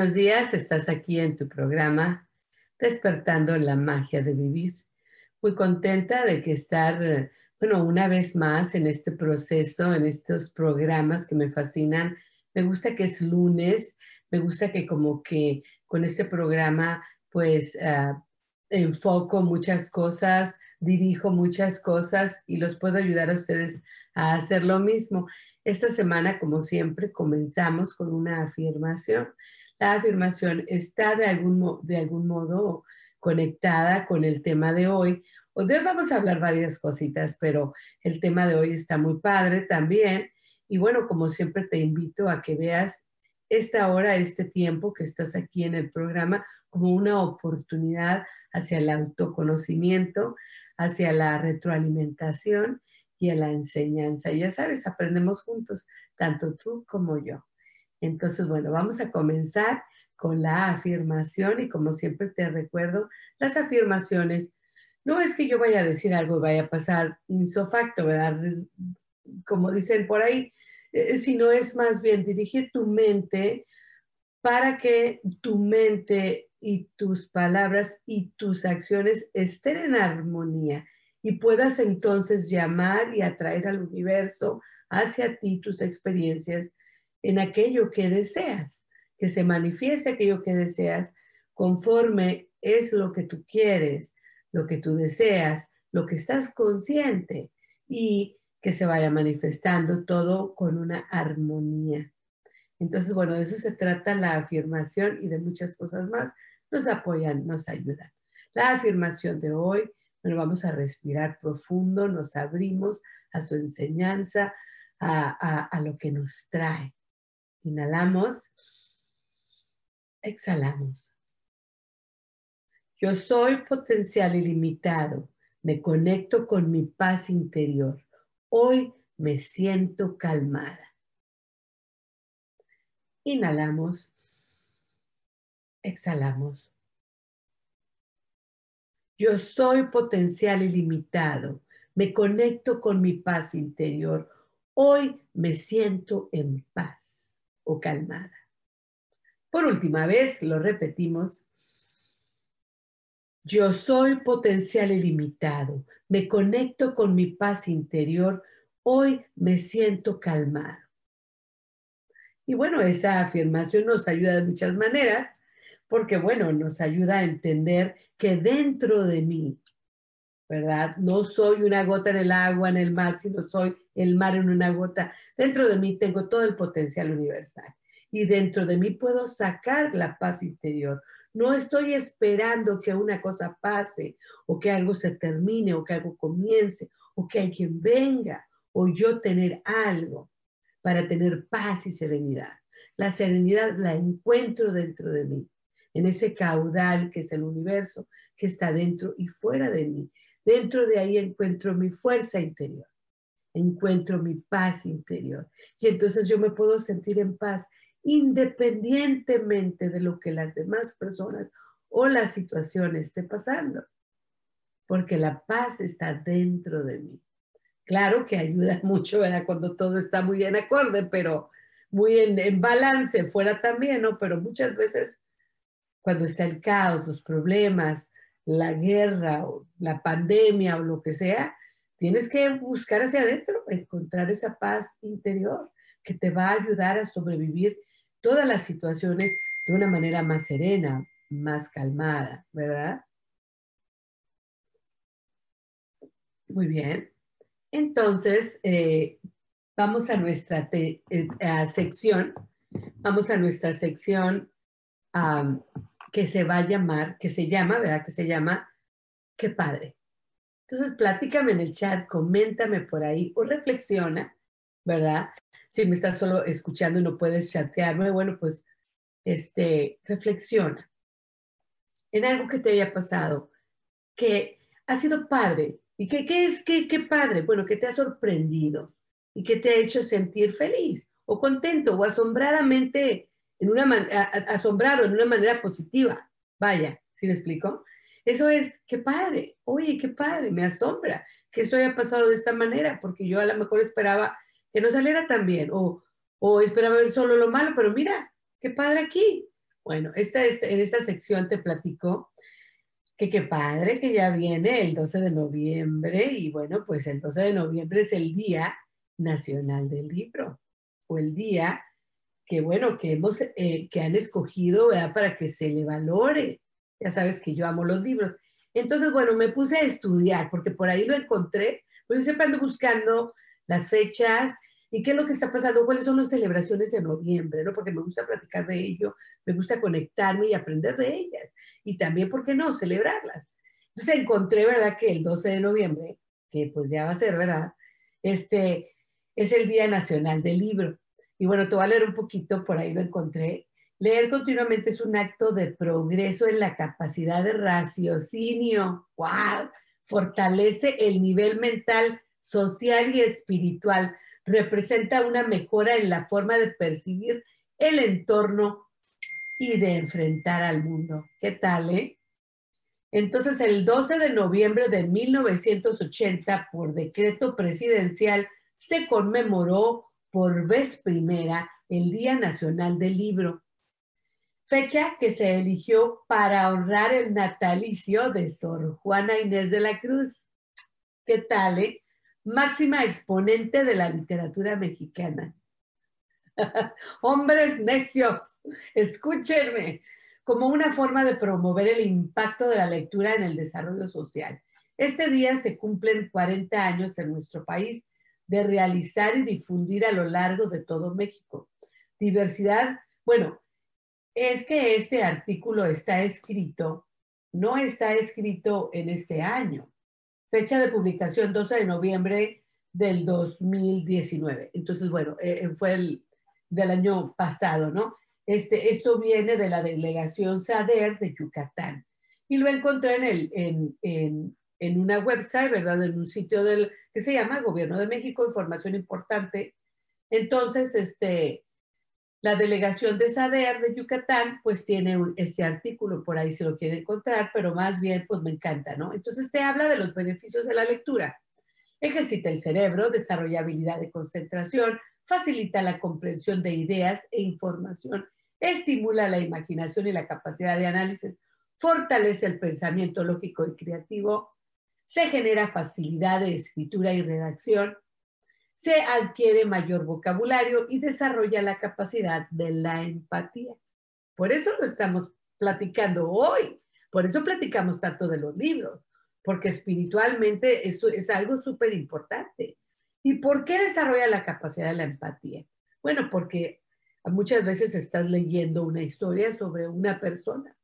Buenos días, estás aquí en tu programa Despertando la magia de vivir. Muy contenta de que estar, bueno, una vez más en este proceso, en estos programas que me fascinan. Me gusta que es lunes, me gusta que como que con este programa pues uh, enfoco muchas cosas, dirijo muchas cosas y los puedo ayudar a ustedes a hacer lo mismo. Esta semana, como siempre, comenzamos con una afirmación la afirmación está de algún, de algún modo conectada con el tema de hoy. Hoy vamos a hablar varias cositas, pero el tema de hoy está muy padre también. Y bueno, como siempre te invito a que veas esta hora, este tiempo que estás aquí en el programa como una oportunidad hacia el autoconocimiento, hacia la retroalimentación y a la enseñanza. Y ya sabes, aprendemos juntos, tanto tú como yo. Entonces, bueno, vamos a comenzar con la afirmación y como siempre te recuerdo, las afirmaciones no es que yo vaya a decir algo y vaya a pasar insofacto, ¿verdad? Como dicen por ahí, eh, sino es más bien dirigir tu mente para que tu mente y tus palabras y tus acciones estén en armonía y puedas entonces llamar y atraer al universo hacia ti tus experiencias en aquello que deseas, que se manifieste aquello que deseas conforme es lo que tú quieres, lo que tú deseas, lo que estás consciente y que se vaya manifestando todo con una armonía. Entonces, bueno, de eso se trata la afirmación y de muchas cosas más. Nos apoyan, nos ayudan. La afirmación de hoy, bueno, vamos a respirar profundo, nos abrimos a su enseñanza, a, a lo que nos trae. Inhalamos. Exhalamos. Yo soy potencial ilimitado. Me conecto con mi paz interior. Hoy me siento calmada. Inhalamos. Exhalamos. Yo soy potencial ilimitado. Me conecto con mi paz interior. Hoy me siento en paz o calmada. Por última vez, lo repetimos. Yo soy potencial ilimitado. Me conecto con mi paz interior. Hoy me siento calmado. Y bueno, esa afirmación nos ayuda de muchas maneras, porque bueno, nos ayuda a entender que dentro de mí, ¿verdad? No soy una gota en el agua, en el mar, sino soy el mar en una gota. Dentro de mí tengo todo el potencial universal y dentro de mí puedo sacar la paz interior. No estoy esperando que una cosa pase o que algo se termine o que algo comience o que alguien venga o yo tener algo para tener paz y serenidad. La serenidad la encuentro dentro de mí, en ese caudal que es el universo, que está dentro y fuera de mí. Dentro de ahí encuentro mi fuerza interior encuentro mi paz interior. Y entonces yo me puedo sentir en paz independientemente de lo que las demás personas o la situación esté pasando, porque la paz está dentro de mí. Claro que ayuda mucho, ¿verdad? Cuando todo está muy en acorde, pero muy en, en balance, fuera también, ¿no? Pero muchas veces cuando está el caos, los problemas, la guerra o la pandemia o lo que sea, Tienes que buscar hacia adentro, encontrar esa paz interior que te va a ayudar a sobrevivir todas las situaciones de una manera más serena, más calmada, ¿verdad? Muy bien. Entonces, eh, vamos a nuestra eh, sección, vamos a nuestra sección que se va a llamar, que se llama, ¿verdad? Que se llama Qué padre. Entonces, platícame en el chat, coméntame por ahí o reflexiona, ¿verdad? Si me estás solo escuchando y no puedes chatearme, bueno, pues, este, reflexiona en algo que te haya pasado, que ha sido padre, ¿Y qué, qué es qué, qué padre? Bueno, que te ha sorprendido y que te ha hecho sentir feliz o contento o asombradamente, en una asombrado en una manera positiva. Vaya, ¿sí me explico? Eso es, qué padre, oye, qué padre, me asombra que esto haya pasado de esta manera, porque yo a lo mejor esperaba que no saliera tan bien o, o esperaba ver solo lo malo, pero mira, qué padre aquí. Bueno, esta, esta, en esta sección te platico que qué padre que ya viene el 12 de noviembre y bueno, pues el 12 de noviembre es el Día Nacional del Libro o el día que bueno, que hemos, eh, que han escogido, ¿verdad? Para que se le valore. Ya sabes que yo amo los libros. Entonces, bueno, me puse a estudiar porque por ahí lo encontré, pues yo siempre ando buscando las fechas y qué es lo que está pasando, cuáles son las celebraciones en noviembre, ¿no? Porque me gusta platicar de ello, me gusta conectarme y aprender de ellas. Y también, ¿por qué no? Celebrarlas. Entonces encontré, ¿verdad? Que el 12 de noviembre, que pues ya va a ser, ¿verdad? Este es el Día Nacional del Libro. Y bueno, te voy a leer un poquito, por ahí lo encontré. Leer continuamente es un acto de progreso en la capacidad de raciocinio. ¡Wow! Fortalece el nivel mental, social y espiritual representa una mejora en la forma de percibir el entorno y de enfrentar al mundo. ¿Qué tal, eh? Entonces, el 12 de noviembre de 1980, por decreto presidencial, se conmemoró por vez primera el Día Nacional del Libro, fecha que se eligió para honrar el natalicio de Sor Juana Inés de la Cruz. ¿Qué tal, eh? máxima exponente de la literatura mexicana. Hombres necios, escúchenme, como una forma de promover el impacto de la lectura en el desarrollo social. Este día se cumplen 40 años en nuestro país de realizar y difundir a lo largo de todo México. Diversidad, bueno, es que este artículo está escrito, no está escrito en este año, fecha de publicación 12 de noviembre del 2019. Entonces, bueno, eh, eh, fue el del año pasado, ¿no? Este, esto viene de la delegación SADER de Yucatán. Y lo encontré en, el, en, en, en una website, ¿verdad? En un sitio del, que se llama Gobierno de México, información importante. Entonces, este, la delegación de SADER de Yucatán, pues tiene este artículo por ahí si lo quiere encontrar, pero más bien, pues me encanta, ¿no? Entonces te habla de los beneficios de la lectura. Ejercita el cerebro, desarrolla habilidad de concentración, facilita la comprensión de ideas e información, estimula la imaginación y la capacidad de análisis, fortalece el pensamiento lógico y creativo, se genera facilidad de escritura y redacción, se adquiere mayor vocabulario y desarrolla la capacidad de la empatía. Por eso lo estamos platicando hoy, por eso platicamos tanto de los libros, porque espiritualmente eso es algo súper importante. ¿Y por qué desarrolla la capacidad de la empatía? Bueno, porque muchas veces estás leyendo una historia sobre una persona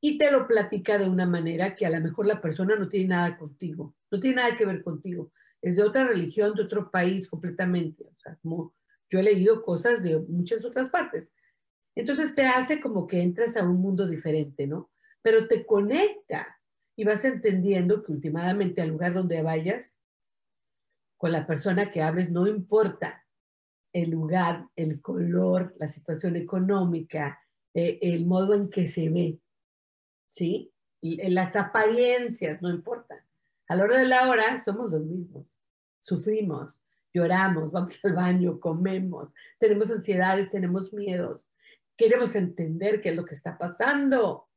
y te lo platica de una manera que a lo mejor la persona no tiene nada contigo, no tiene nada que ver contigo, es de otra religión, de otro país completamente. O sea, como yo he leído cosas de muchas otras partes. Entonces te hace como que entras a un mundo diferente, ¿no? Pero te conecta y vas entendiendo que últimamente al lugar donde vayas, con la persona que hables, no importa el lugar, el color, la situación económica, eh, el modo en que se ve, ¿sí? las apariencias, no importan. A la de la hora somos los mismos. Sufrimos, lloramos, vamos al baño, comemos, tenemos ansiedades, tenemos miedos. Queremos entender qué es lo que está pasando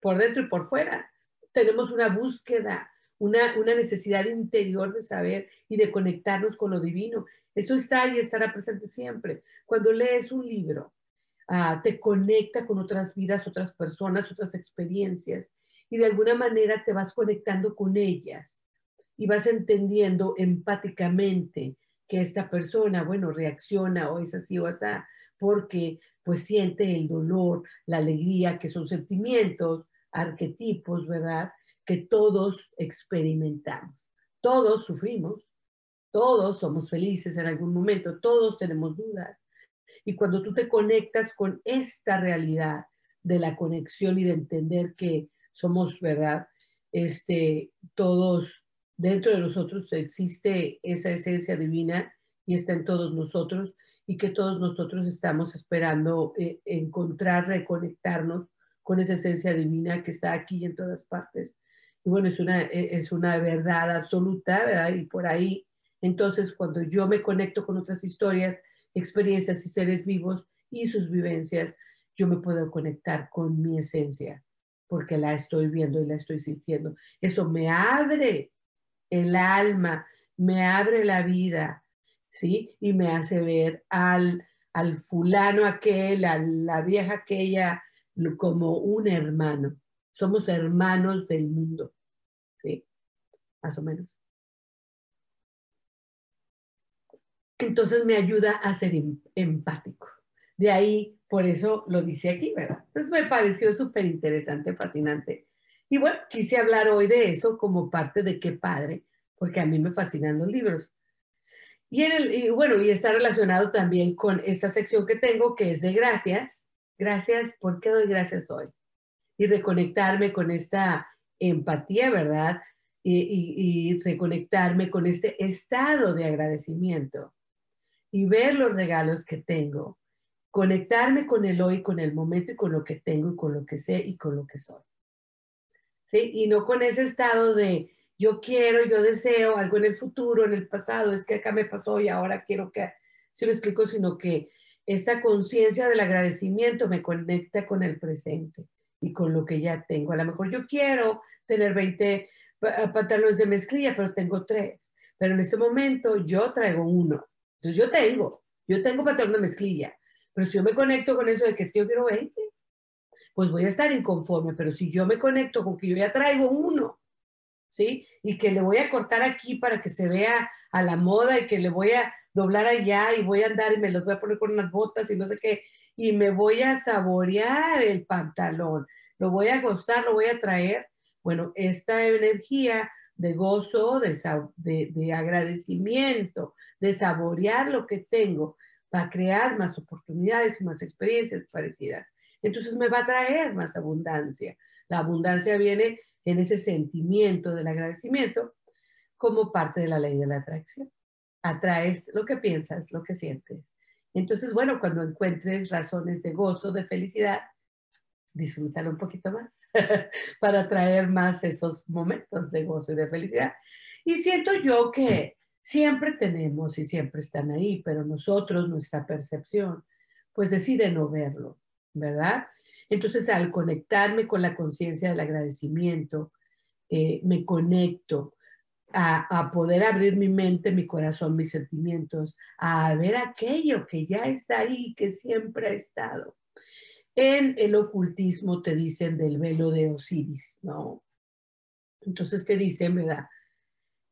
por dentro y por fuera. Tenemos una búsqueda, una, una necesidad interior de saber y de conectarnos con lo divino. Eso está y estará presente siempre. Cuando lees un libro, ah, te conecta con otras vidas, otras personas, otras experiencias y de alguna manera te vas conectando con ellas y vas entendiendo empáticamente que esta persona, bueno, reacciona o es así o así, porque pues siente el dolor, la alegría, que son sentimientos, arquetipos, ¿verdad? Que todos experimentamos. Todos sufrimos, todos somos felices en algún momento, todos tenemos dudas. Y cuando tú te conectas con esta realidad de la conexión y de entender que somos, ¿verdad? Este, todos, dentro de nosotros existe esa esencia divina y está en todos nosotros y que todos nosotros estamos esperando eh, encontrar, reconectarnos con esa esencia divina que está aquí y en todas partes. Y bueno, es una, e, es una verdad absoluta, ¿verdad? Y por ahí, entonces, cuando yo me conecto con otras historias, experiencias y seres vivos y sus vivencias, yo me puedo conectar con mi esencia, porque la estoy viendo y la estoy sintiendo. Eso me abre el alma, me abre la vida, ¿sí? Y me hace ver al, al fulano aquel, a la vieja aquella, como un hermano. Somos hermanos del mundo, ¿sí? Más o menos. Entonces me ayuda a ser em, empático. De ahí, por eso lo dice aquí, ¿verdad? Entonces me pareció súper interesante, fascinante. Y bueno, quise hablar hoy de eso como parte de qué padre, porque a mí me fascinan los libros. Y, bueno, y está relacionado también con esta sección que tengo, que es de gracias. Gracias, ¿por qué doy gracias hoy? Y reconectarme con esta empatía, ¿verdad? Y, y, reconectarme con este estado de agradecimiento y ver los regalos que tengo. Conectarme con el hoy, con el momento y con lo que tengo y con lo que sé y con lo que soy. ¿Sí? Y no con ese estado de, yo quiero, yo deseo algo en el futuro, en el pasado, es que acá me pasó y ahora quiero que, si me explico, sino que esta conciencia del agradecimiento me conecta con el presente y con lo que ya tengo. A lo mejor yo quiero tener 20 pantalones de mezclilla, pero tengo tres. Pero en este momento yo traigo uno. Entonces yo tengo, yo tengo patrón de mezclilla. Pero si yo me conecto con eso de que es que yo quiero 20, pues voy a estar inconforme. Pero si yo me conecto con que yo ya traigo uno, ¿sí? Y que le voy a cortar aquí para que se vea a la moda y que le voy a doblar allá y voy a andar y me los voy a poner con unas botas y no sé qué, y me voy a saborear el pantalón, lo voy a gozar, lo voy a traer. Bueno, esta energía de gozo, de, de, de agradecimiento, de saborear lo que tengo, va a crear más oportunidades y más experiencias parecidas. Entonces me va a traer más abundancia. La abundancia viene en ese sentimiento del agradecimiento como parte de la ley de la atracción. Atraes lo que piensas, lo que sientes. Entonces, bueno, cuando encuentres razones de gozo, de felicidad, disfrútalo un poquito más para traer más esos momentos de gozo y de felicidad. Y siento yo que siempre tenemos y siempre están ahí, pero nosotros, nuestra percepción, pues decide no verlo, ¿verdad? Entonces, al conectarme con la conciencia del agradecimiento, eh, me conecto a, poder abrir mi mente, mi corazón, mis sentimientos, a ver aquello que ya está ahí, que siempre ha estado. En el ocultismo te dicen del velo de Osiris, ¿no? Entonces te dicen, ¿verdad?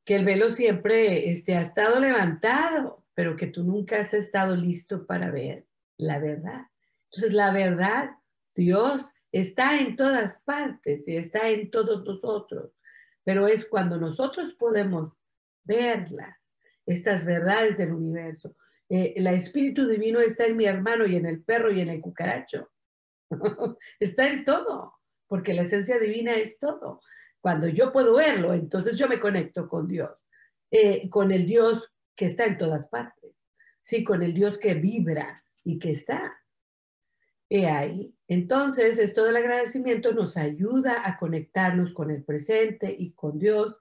Que el velo siempre este, ha estado levantado, pero que tú nunca has estado listo para ver la verdad. Entonces la verdad Dios está en todas partes y está en todos nosotros, pero es cuando nosotros podemos verlas, estas verdades del universo. Eh, el Espíritu Divino está en mi hermano y en el perro y en el cucaracho. está en todo, porque la esencia divina es todo. Cuando yo puedo verlo, entonces yo me conecto con Dios, eh, con el Dios que está en todas partes, sí, con el Dios que vibra y que está. He ahí. Entonces, esto del agradecimiento nos ayuda a conectarnos con el presente y con Dios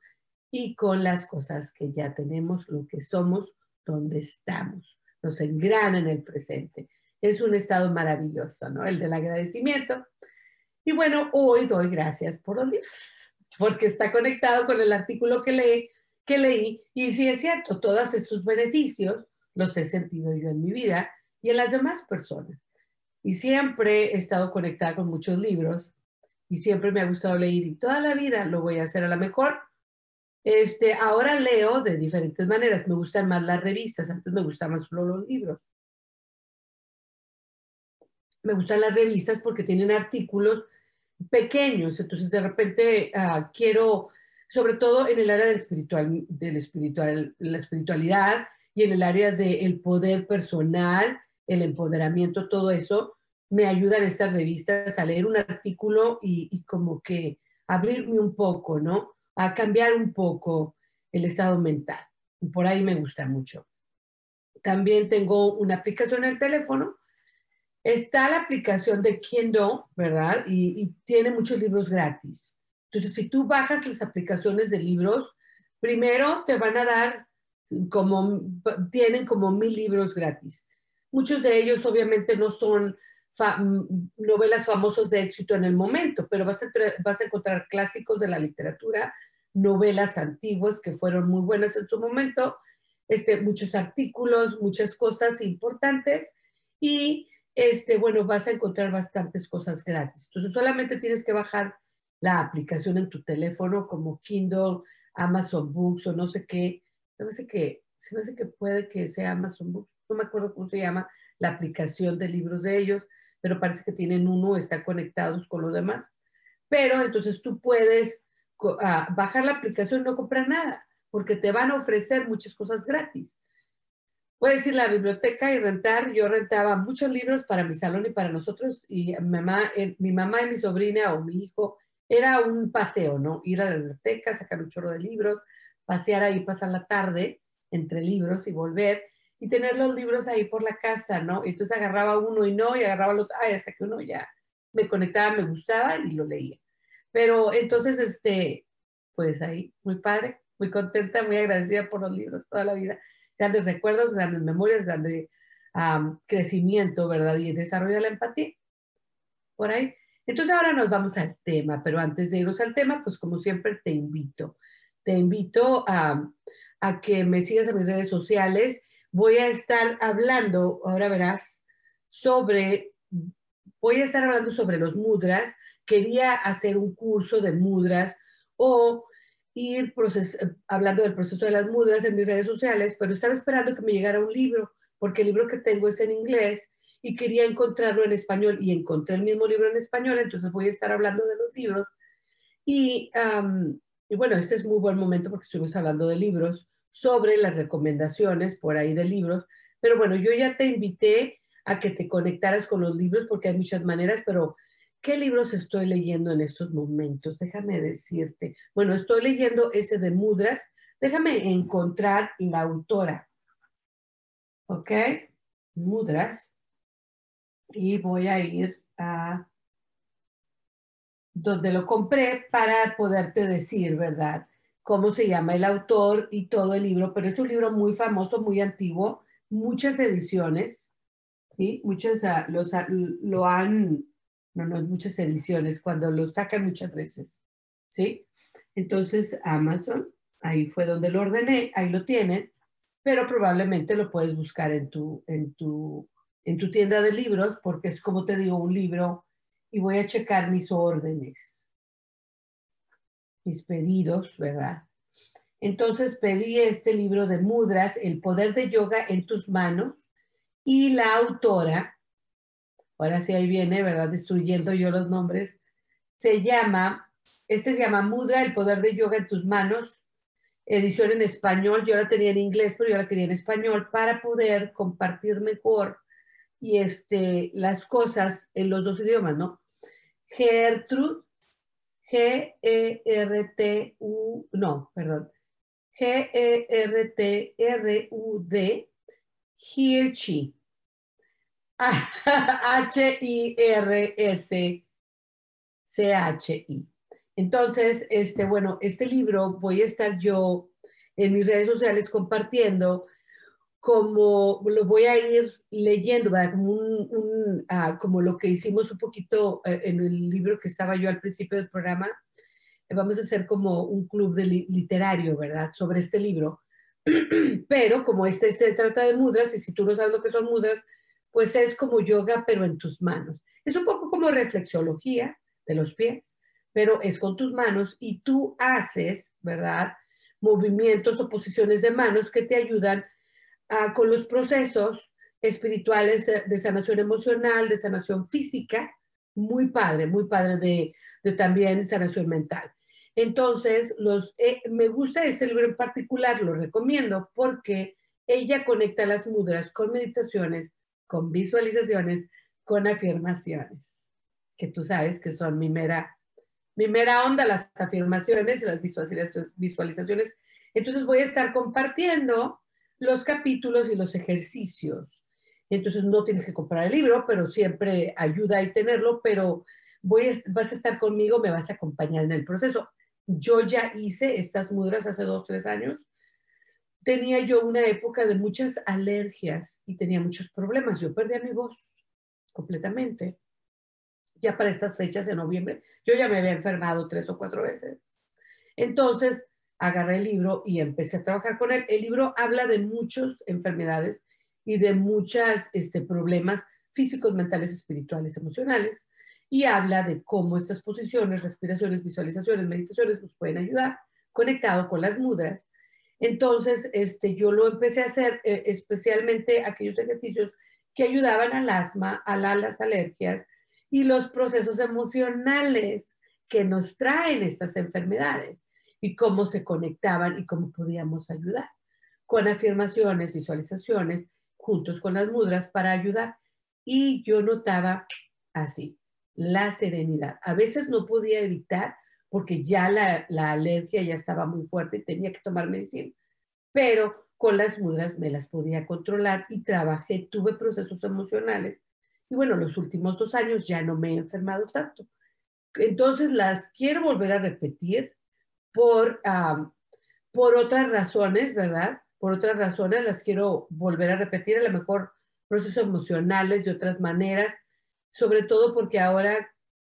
y con las cosas que ya tenemos, lo que somos, donde estamos. Nos engrana en el presente. Es un estado maravilloso, ¿no? El del agradecimiento. Y bueno, hoy doy gracias por libros, porque está conectado con el artículo que leí, que leí. Y sí es cierto, todos estos beneficios los he sentido yo en mi vida y en las demás personas. y siempre he estado conectada con muchos libros y siempre me ha gustado leer y toda la vida lo voy a hacer a lo mejor. Este, ahora leo de diferentes maneras. Me gustan más las revistas, antes me gustaban solo los libros. Me gustan las revistas porque tienen artículos pequeños, entonces de repente ah, quiero, sobre todo en el área del espiritual, del espiritual, la espiritualidad y en el área del poder personal, el empoderamiento, todo eso, me ayudan estas revistas a leer un artículo y, y como que abrirme un poco, ¿no? A cambiar un poco el estado mental. Por ahí me gusta mucho. También tengo una aplicación en el teléfono Está la aplicación de Kindle, ¿verdad? Y, tiene muchos libros gratis. Entonces, si tú bajas las aplicaciones de libros, primero te van a dar como, tienen como mil libros gratis. Muchos de ellos obviamente no son novelas famosas de éxito en el momento, pero vas a, vas a encontrar clásicos de la literatura, novelas antiguas que fueron muy buenas en su momento, este, muchos artículos, muchas cosas importantes y este, bueno, vas a encontrar bastantes cosas gratis. Entonces, solamente tienes que bajar la aplicación en tu teléfono como Kindle, Amazon Books o no sé qué. Me hace que, se me hace que puede que sea Amazon Books. No me acuerdo cómo se llama la aplicación de libros de ellos, pero parece que tienen uno, están conectados con los demás. Pero entonces tú puedes ah, bajar la aplicación y no comprar nada, porque te van a ofrecer muchas cosas gratis. Puedes ir la biblioteca y rentar. Yo rentaba muchos libros para mi salón y para nosotros. Y mi mamá, eh, mi mamá y mi sobrina o mi hijo, era un paseo, ¿no? Ir a la biblioteca, sacar un chorro de libros, pasear ahí, pasar la tarde entre libros y volver y tener los libros ahí por la casa, ¿no? Entonces agarraba uno y no, y agarraba el otro, ay, hasta que uno ya me conectaba, me gustaba y lo leía. Pero entonces, este, pues ahí, muy padre, muy contenta, muy agradecida por los libros toda la vida grandes recuerdos, grandes memorias, grande crecimiento, ¿verdad? Y desarrollo de la empatía. Por ahí. Entonces ahora nos vamos al tema, pero antes de irnos al tema, pues como siempre te invito, te invito a, a que me sigas en mis redes sociales. Voy a estar hablando, ahora verás, sobre, voy a estar hablando sobre los mudras. Quería hacer un curso de mudras o ir hablando del proceso de las mudras en mis redes sociales, pero estaba esperando que me llegara un libro, porque el libro que tengo es en inglés y quería encontrarlo en español y encontré el mismo libro en español, entonces voy a estar hablando de los libros. Y, y bueno, este es muy buen momento porque estuvimos hablando de libros, sobre las recomendaciones por ahí de libros, pero bueno, yo ya te invité a que te conectaras con los libros porque hay muchas maneras, pero ¿Qué libros estoy leyendo en estos momentos? Déjame decirte. Bueno, estoy leyendo ese de Mudras. Déjame encontrar la autora. ¿Ok? Mudras. Y voy a ir a donde lo compré para poderte decir, ¿verdad? Cómo se llama el autor y todo el libro. Pero es un libro muy famoso, muy antiguo, muchas ediciones. ¿Sí? Muchas ah, los, ah, lo han no, no, muchas ediciones, cuando lo sacan muchas veces, ¿sí? Entonces, Amazon, ahí fue donde lo ordené, ahí lo tienen, pero probablemente lo puedes buscar en tu, en tu, en tu tienda de libros, porque es como te digo, un libro, y voy a checar mis órdenes, mis pedidos, ¿verdad? Entonces pedí este libro de Mudras, El poder de yoga en tus manos, y la autora ahora sí ahí viene, ¿verdad? Destruyendo yo los nombres. Se llama, este se llama Mudra, el poder de yoga en tus manos, edición en español. Yo la tenía en inglés, pero yo la quería en español para poder compartir mejor y este, las cosas en los dos idiomas, ¿no? Gertrude, G-E-R-T-U, no, perdón, G-E-R-T-R-U-D, Hirchi. H-I-R-S-C-H-I. Entonces, este, bueno, este libro voy a estar yo en mis redes sociales compartiendo como lo voy a ir leyendo, Como, un, ah, como lo que hicimos un poquito eh, en el libro que estaba yo al principio del programa. vamos a hacer como un club de literario, ¿verdad? Sobre este libro. Pero como este se trata de mudras, y si tú no sabes lo que son mudras, pues es como yoga, pero en tus manos. Es un poco como reflexología de los pies, pero es con tus manos y tú haces, ¿verdad? Movimientos o posiciones de manos que te ayudan con los procesos espirituales de sanación emocional, de sanación física, muy padre, muy padre de, de también sanación mental. Entonces, los, eh, me gusta este libro en particular, lo recomiendo porque ella conecta las mudras con meditaciones, con visualizaciones, con afirmaciones, que tú sabes que son mi mera, mi mera onda, las afirmaciones y las visualizaciones. Entonces voy a estar compartiendo los capítulos y los ejercicios. Entonces no tienes que comprar el libro, pero siempre ayuda a tenerlo, pero voy vas a estar conmigo, me vas a acompañar en el proceso. Yo ya hice estas mudras hace dos, tres años. Tenía yo una época de muchas alergias y tenía muchos problemas. Yo perdía mi voz completamente. Ya para estas fechas de noviembre, yo ya me había enfermado tres o cuatro veces. Entonces, agarré el libro y empecé a trabajar con él. El libro habla de muchas enfermedades y de muchos este, problemas físicos, mentales, espirituales, emocionales y habla de cómo estas posiciones, respiraciones, visualizaciones, meditaciones nos pueden ayudar conectado con las mudras. Entonces, este, yo lo empecé a hacer eh, especialmente aquellos ejercicios que ayudaban al asma, a las alergias y los procesos emocionales que nos traen estas enfermedades y cómo se conectaban y cómo podíamos ayudar con afirmaciones, visualizaciones, juntos con las mudras para ayudar. Y yo notaba así, la serenidad. A veces no podía evitar porque ya la, alergia ya estaba muy fuerte y tenía que tomar medicina, pero con las mudras me las podía controlar y trabajé, tuve procesos emocionales. Y bueno, los últimos dos años ya no me he enfermado tanto. Entonces las quiero volver a repetir por, por otras razones, ¿verdad? Por otras razones las quiero volver a repetir, a lo mejor procesos emocionales de otras maneras, sobre todo porque ahora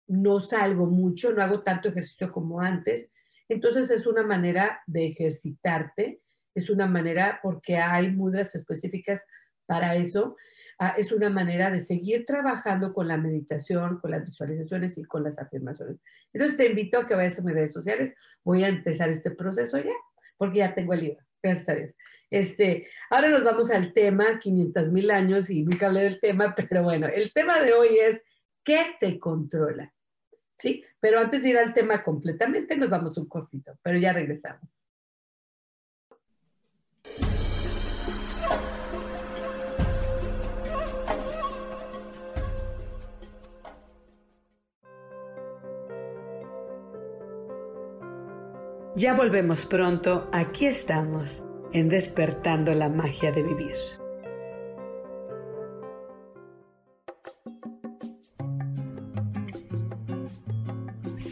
no salgo mucho, no hago tanto ejercicio como antes. Entonces es una manera de ejercitarte, es una manera porque hay mudras específicas para eso, ah, es una manera de seguir trabajando con la meditación, con las visualizaciones y con las afirmaciones. Entonces te invito a que vayas a mis redes sociales, voy a empezar este proceso ya, porque ya tengo el libro, gracias a. Este, ahora nos vamos al tema, 500 mil años, y nunca hablé del tema, pero bueno, el tema de hoy es, ¿qué te controla? ¿Sí? Pero antes de ir al tema completamente, nos vamos un cortito, pero ya regresamos. Ya volvemos pronto, aquí estamos en despertando la magia de vivir.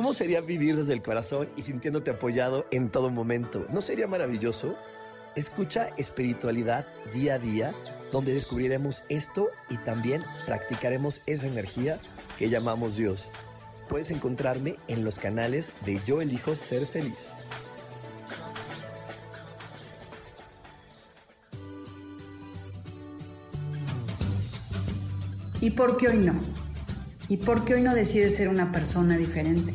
¿Cómo sería vivir desde el corazón y sintiéndote apoyado en todo momento? ¿No sería maravilloso? Escucha espiritualidad día a día donde descubriremos esto y también practicaremos esa energía que llamamos Dios. Puedes encontrarme en los canales de Yo elijo ser feliz. ¿Y por qué hoy no? ¿Y por qué hoy no decides ser una persona diferente?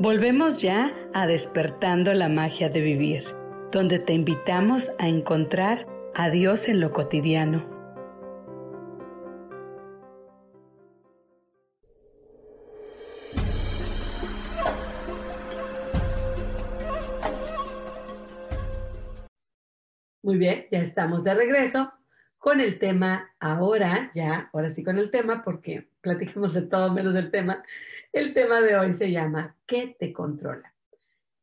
Volvemos ya a despertando la magia de vivir, donde te invitamos a encontrar a Dios en lo cotidiano. Muy bien, ya estamos de regreso con el tema ahora, ya, ahora sí con el tema, porque platicamos de todo menos del tema. El tema de hoy se llama ¿Qué te controla?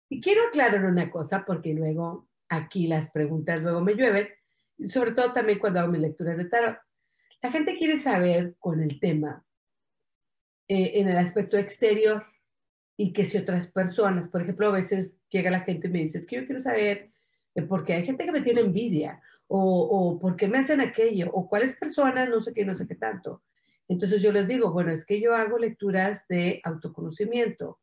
Y quiero aclarar una cosa porque luego aquí las preguntas luego me llueven, sobre todo también cuando hago mis lecturas de tarot. La gente quiere saber con el tema eh, en el aspecto exterior y que si otras personas, por ejemplo, a veces llega la gente y me dice, es que yo quiero saber, eh, porque hay gente que me tiene envidia, o, o por qué me hacen aquello, o cuáles personas, no sé qué, no sé qué tanto. Entonces yo les digo, bueno, es que yo hago lecturas de autoconocimiento,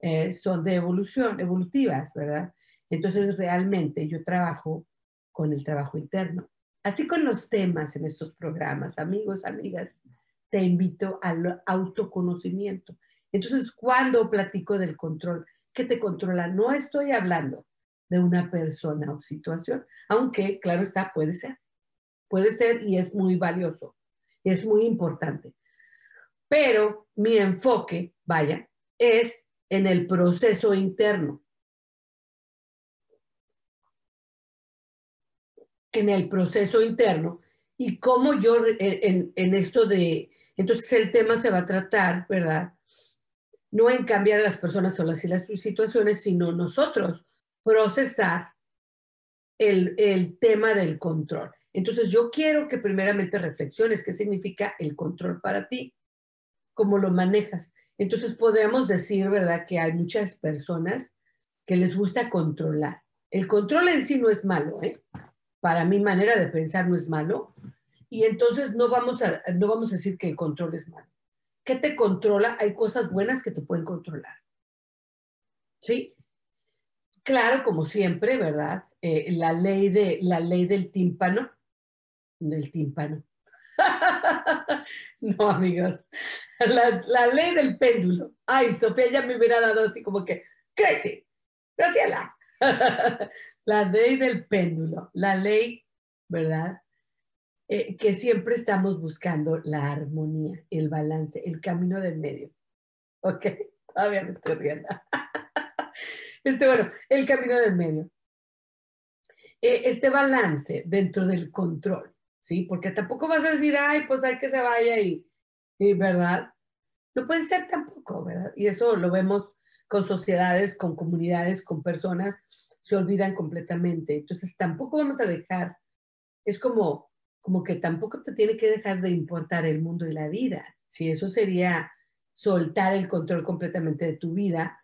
eh, son de evolución, evolutivas, ¿verdad? Entonces realmente yo trabajo con el trabajo interno. Así con los temas en estos programas, amigos, amigas, te invito al autoconocimiento. Entonces, cuando platico del control, ¿qué te controla? No estoy hablando de una persona o situación, aunque, claro está, puede ser. Puede ser y es muy valioso es muy importante. Pero mi enfoque, vaya, es en el proceso interno. En el proceso interno y cómo yo en, en esto de, entonces el tema se va a tratar, ¿verdad? No en cambiar a las personas o las, las situaciones, sino nosotros procesar el, el tema del control. Entonces yo quiero que primeramente reflexiones qué significa el control para ti, cómo lo manejas. Entonces podemos decir, ¿verdad?, que hay muchas personas que les gusta controlar. El control en sí no es malo, ¿eh? Para mi manera de pensar no es malo. Y entonces no vamos a, no vamos a decir que el control es malo. ¿Qué te controla? Hay cosas buenas que te pueden controlar. ¿Sí? Claro, como siempre, ¿verdad? Eh, la, ley de, la ley del tímpano del tímpano. no, amigos. La, ley del péndulo. Ay, Sofía ya me hubiera dado así como que, crece, gracias. la ley del péndulo, la ley, ¿verdad? Eh, que siempre estamos buscando la armonía, el balance, el camino del medio. ¿Ok? Todavía me estoy riendo. este, bueno, el camino del medio. Eh, este balance dentro del control ¿sí? Porque tampoco vas a decir, ay, pues hay que se vaya y, y, ¿verdad? No puede ser tampoco, ¿verdad? Y eso lo vemos con sociedades, con comunidades, con personas, se olvidan completamente. Entonces tampoco vamos a dejar, es como, como que tampoco te tiene que dejar de importar el mundo y la vida. Si eso sería soltar el control completamente de tu vida,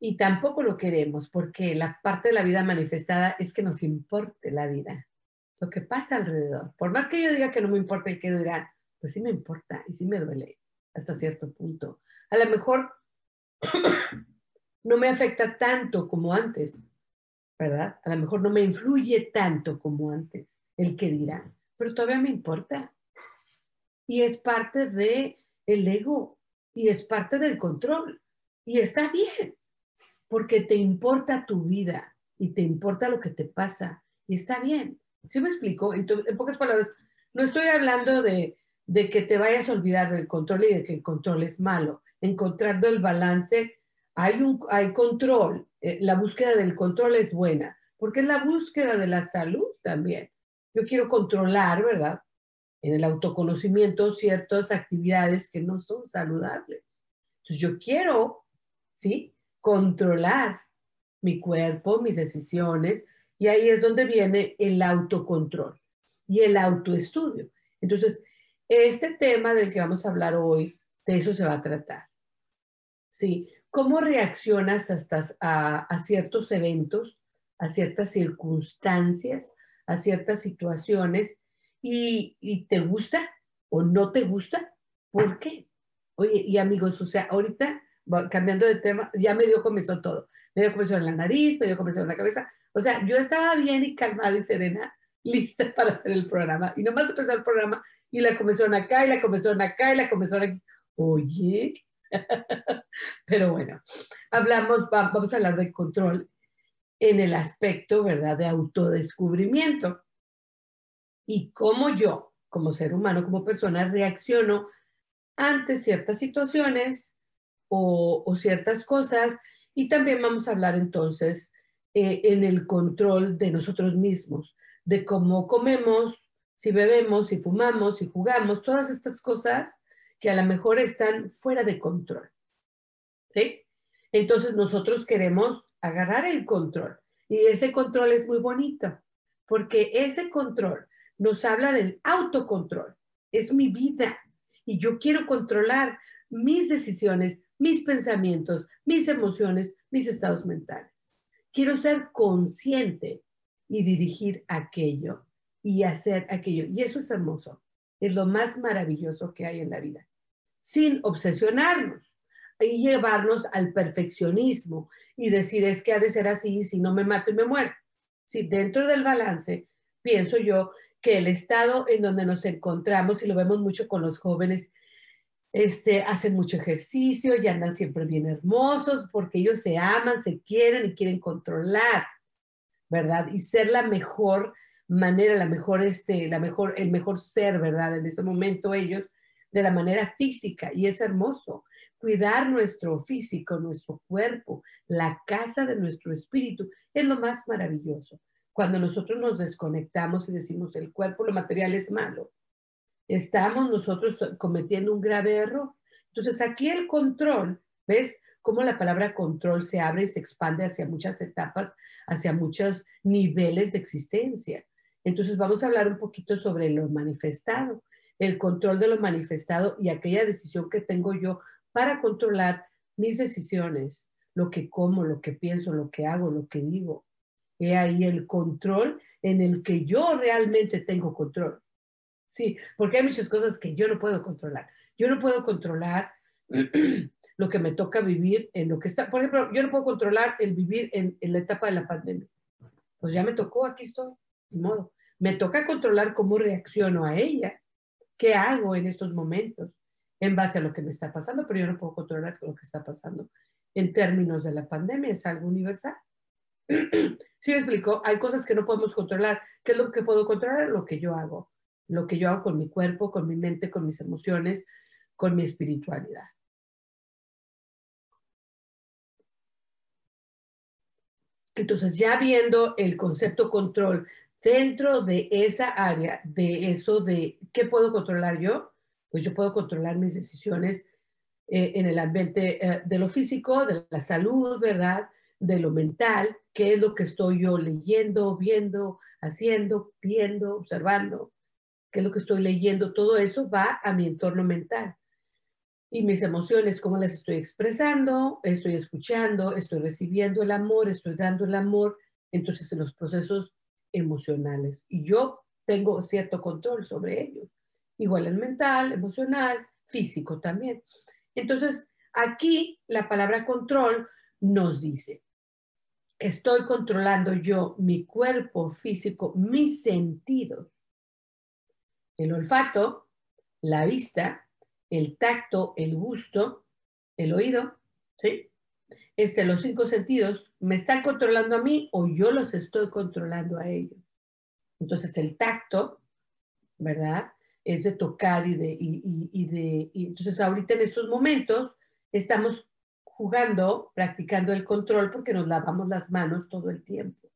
y tampoco lo queremos porque la parte de la vida manifestada es que nos importe la vida lo que pasa alrededor. Por más que yo diga que no me importa el que dirán, pues sí me importa y sí me duele hasta cierto punto. A lo mejor no me afecta tanto como antes, ¿verdad? A lo mejor no me influye tanto como antes el que dirán, pero todavía me importa. Y es parte de el ego y es parte del control. Y está bien, porque te importa tu vida y te importa lo que te pasa. Y está bien. ¿Sí me explico? En, pocas palabras, no estoy hablando de, que te vayas a olvidar del control y de que el control es malo. Encontrando el balance, hay, un, hay control. Eh, la búsqueda del control es buena, porque es la búsqueda de la salud también. Yo quiero controlar, ¿verdad? En el autoconocimiento ciertas actividades que no son saludables. Entonces yo quiero, ¿sí? Controlar mi cuerpo, mis decisiones, y ahí es donde viene el autocontrol y el autoestudio. Entonces, este tema del que vamos a hablar hoy, de eso se va a tratar. ¿Sí? ¿Cómo reaccionas hasta a, ciertos eventos, a ciertas circunstancias, a ciertas situaciones y, y te gusta o no te gusta? ¿Por qué? Oye, y amigos, o sea, ahorita, cambiando de tema, ya me dio comenzó todo. Me dio comenzó en la nariz, me dio comenzó en la cabeza, o sea, yo estaba bien y calmada y serena, lista para hacer el programa. Y nomás empezó el programa y la comenzó acá y la comenzó acá y la comenzó aquí. Oye, Pero bueno, hablamos, vamos a hablar de control en el aspecto, ¿verdad?, de autodescubrimiento y cómo yo, como ser humano, como persona, reacciono ante ciertas situaciones o, ciertas cosas. Y también vamos a hablar entonces eh, en el control de nosotros mismos, de cómo comemos, si bebemos, si fumamos, si jugamos, todas estas cosas que a lo mejor están fuera de control. ¿Sí? Entonces nosotros queremos agarrar el control y ese control es muy bonito porque ese control nos habla del autocontrol. Es mi vida y yo quiero controlar mis decisiones, mis pensamientos, mis emociones, mis estados mentales. Quiero ser consciente y dirigir aquello y hacer aquello. Y eso es hermoso. Es lo más maravilloso que hay en la vida. Sin obsesionarnos y llevarnos al perfeccionismo y decir es que ha de ser así, si no me mato y me muero. Si dentro del balance pienso yo que el estado en donde nos encontramos, y lo vemos mucho con los jóvenes, este, hacen mucho ejercicio y andan siempre bien hermosos porque ellos se aman, se quieren y quieren controlar, ¿verdad? Y ser la mejor manera, la mejor, este, la mejor, el mejor ser, ¿verdad? En ese momento ellos, de la manera física, y es hermoso. Cuidar nuestro físico, nuestro cuerpo, la casa de nuestro espíritu, es lo más maravilloso. Cuando nosotros nos desconectamos y decimos el cuerpo, lo material es malo, estamos nosotros cometiendo un grave error. Entonces aquí el control, ¿ves? Cómo la palabra control se abre y se expande hacia muchas etapas, hacia muchos niveles de existencia. Entonces vamos a hablar un poquito sobre lo manifestado, el control de lo manifestado y aquella decisión que tengo yo para controlar mis decisiones, lo que como, lo que pienso, lo que hago, lo que digo. He ahí el control en el que yo realmente tengo control. Sí, porque hay muchas cosas que yo no puedo controlar. Yo no puedo controlar lo que me toca vivir en lo que está. Por ejemplo, yo no puedo controlar el vivir en, la etapa de la pandemia. Pues ya me tocó, aquí estoy, de modo. Me toca controlar cómo reacciono a ella, qué hago en estos momentos en base a lo que me está pasando, pero yo no puedo controlar lo que está pasando en términos de la pandemia, es algo universal. ¿Sí me explico? Hay cosas que no podemos controlar. ¿Qué es lo que puedo controlar? Lo que yo hago. Lo que yo hago con mi cuerpo, con mi mente, con mis emociones, con mi espiritualidad. Entonces, ya viendo el concepto control dentro de esa área, de eso de qué puedo controlar yo, pues yo puedo controlar mis decisiones eh, en el ambiente eh, de lo físico, de la salud, ¿verdad? De lo mental, qué es lo que estoy yo leyendo, viendo, haciendo, viendo, observando, qué es lo que estoy leyendo, todo eso va a mi entorno mental. Y mis emociones, cómo las estoy expresando, estoy escuchando, estoy recibiendo el amor, estoy dando el amor, entonces en los procesos emocionales. Y yo tengo cierto control sobre ellos, igual el mental, emocional, físico también. Entonces, aquí la palabra control nos dice, estoy controlando yo mi cuerpo físico, mis sentidos, el olfato, la vista, el tacto, el gusto, el oído, ¿sí? Este, los cinco sentidos, ¿me están controlando a mí o yo los estoy controlando a ellos? Entonces el tacto, ¿verdad? Es de tocar y de, y, de, y entonces ahorita en estos momentos estamos jugando, practicando el control porque nos lavamos las manos todo el tiempo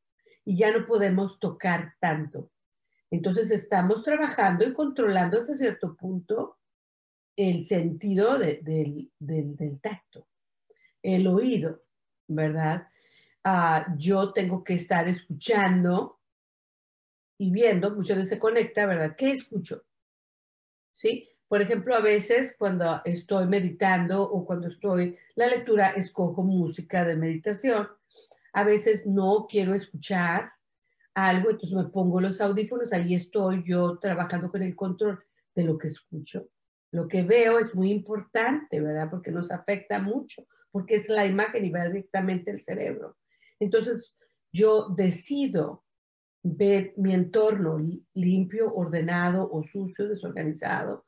y ya no podemos tocar tanto. Entonces estamos trabajando y controlando hasta cierto punto el sentido del, tacto, el oído, ¿verdad? Ah, yo tengo que estar escuchando y viendo, muchas veces se conecta, ¿verdad? ¿Qué escucho? ¿Sí? Por ejemplo, a veces cuando estoy meditando o cuando estoy la lectura, escojo música de meditación. A veces no quiero escuchar algo, entonces me pongo los audífonos, ahí estoy yo trabajando con el control de lo que escucho. Lo que veo es muy importante, ¿verdad? Porque nos afecta mucho, porque es la imagen y va directamente al cerebro. Entonces, yo decido ver mi entorno limpio, ordenado o sucio, desorganizado,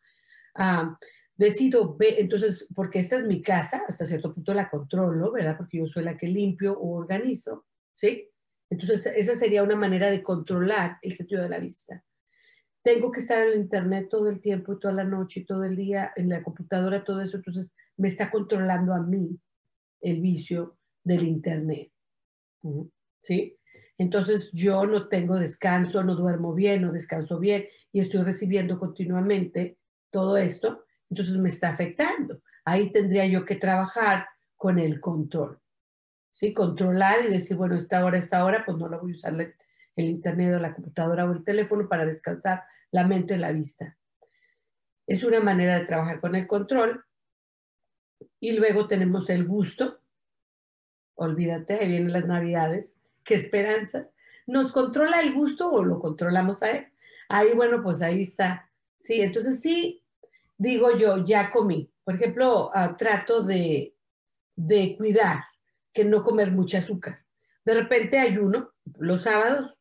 Ah, decido ver, entonces, porque esta es mi casa, hasta cierto punto la controlo, ¿verdad? Porque yo soy la que limpio o organizo, ¿sí? Entonces, esa sería una manera de controlar el sentido de la vista. Tengo que estar en el internet todo el tiempo y toda la noche y todo el día, en la computadora, todo eso, entonces me está controlando a mí el vicio del internet, ¿sí? Entonces yo no tengo descanso, no duermo bien, no descanso bien y estoy recibiendo continuamente todo esto entonces me está afectando. Ahí tendría yo que trabajar con el control. ¿Sí? Controlar y decir, bueno, esta hora, esta hora, pues no la voy a usar el internet o la computadora o el teléfono para descansar la mente y la vista. Es una manera de trabajar con el control. Y luego tenemos el gusto. Olvídate, ahí vienen las navidades. Qué esperanzas. ¿Nos controla el gusto o lo controlamos a él? Ahí, bueno, pues ahí está. Sí, entonces sí, digo yo, ya comí. Por ejemplo, ah, trato de, cuidar que no comer mucha azúcar. De repente ayuno, los sábados,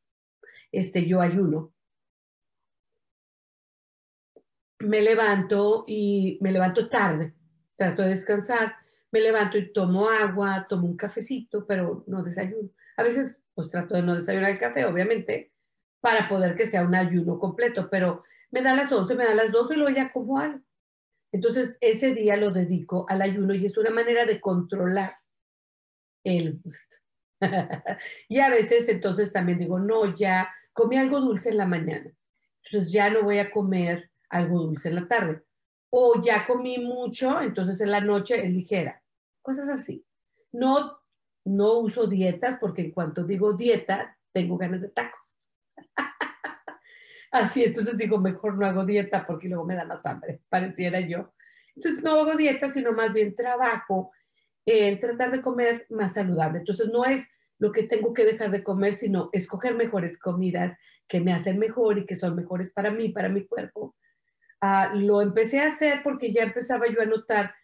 este, yo ayuno. Me levanto y me levanto tarde, trato de descansar, me levanto y tomo agua, tomo un cafecito, pero no desayuno. A veces, pues trato de no desayunar el café, obviamente, para poder que sea un ayuno completo, pero me da las 11, me da las 12 y luego ya como algo. Entonces, ese día lo dedico al ayuno y es una manera de controlar el gusto. y a veces entonces también digo, no, ya comí algo dulce en la mañana, entonces ya no voy a comer algo dulce en la tarde. O ya comí mucho, entonces en la noche es ligera. Cosas así. No, no uso dietas porque en cuanto digo dieta, tengo ganas de tacos. Así, entonces digo, mejor no hago dieta porque luego me da más hambre, pareciera yo. Entonces no hago dieta, sino más bien trabajo en tratar de comer más saludable. Entonces no es lo que tengo que dejar de comer, sino escoger mejores comidas que me hacen mejor y que son mejores para mí, para mi cuerpo. Ah, lo empecé a hacer porque ya empezaba yo a notar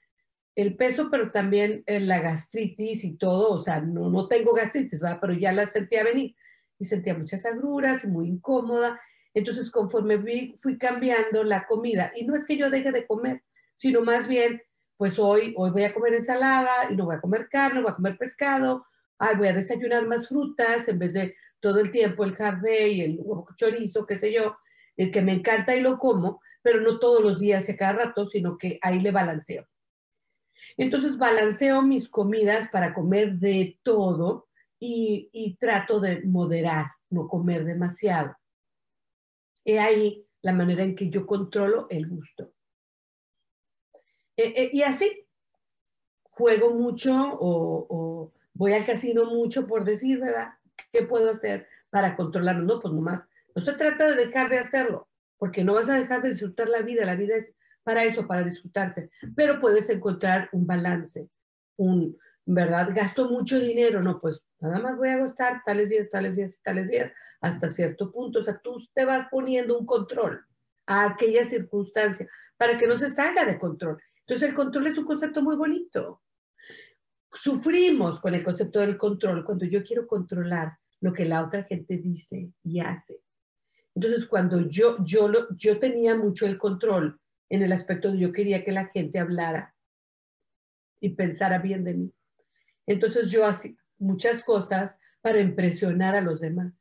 el peso, pero también eh, la gastritis y todo. O sea, no, no tengo gastritis, ¿verdad? pero ya la sentía venir y sentía muchas agruras, muy incómoda. Entonces, conforme fui cambiando la comida, y no es que yo deje de comer, sino más bien, pues hoy, hoy voy a comer ensalada y no voy a comer carne, voy a comer pescado, ay, voy a desayunar más frutas en vez de todo el tiempo el y el chorizo, qué sé yo, el que me encanta y lo como, pero no todos los días y a cada rato, sino que ahí le balanceo. Entonces balanceo mis comidas para comer de todo y, y trato de moderar, no comer demasiado. He ahí la manera en que yo controlo el gusto. Eh, eh, y así, juego mucho o, voy al casino mucho por decir, ¿verdad? ¿Qué puedo hacer para controlarlo? No, pues nomás, no se trata de dejar de hacerlo, porque no vas a dejar de disfrutar la vida, la vida es para eso, para disfrutarse, pero puedes encontrar un balance, un, ¿verdad? Gasto mucho dinero, no, pues nada más voy a gastar tales días, tales días, tales días, hasta cierto punto, o sea, tú te vas poniendo un control a aquella circunstancia para que no se salga de control. Entonces el control es un concepto muy bonito. Sufrimos con el concepto del control cuando yo quiero controlar lo que la otra gente dice y hace. Entonces cuando yo, yo, yo tenía mucho el control en el aspecto de yo quería que la gente hablara y pensara bien de mí. Entonces yo hacía muchas cosas para impresionar a los demás,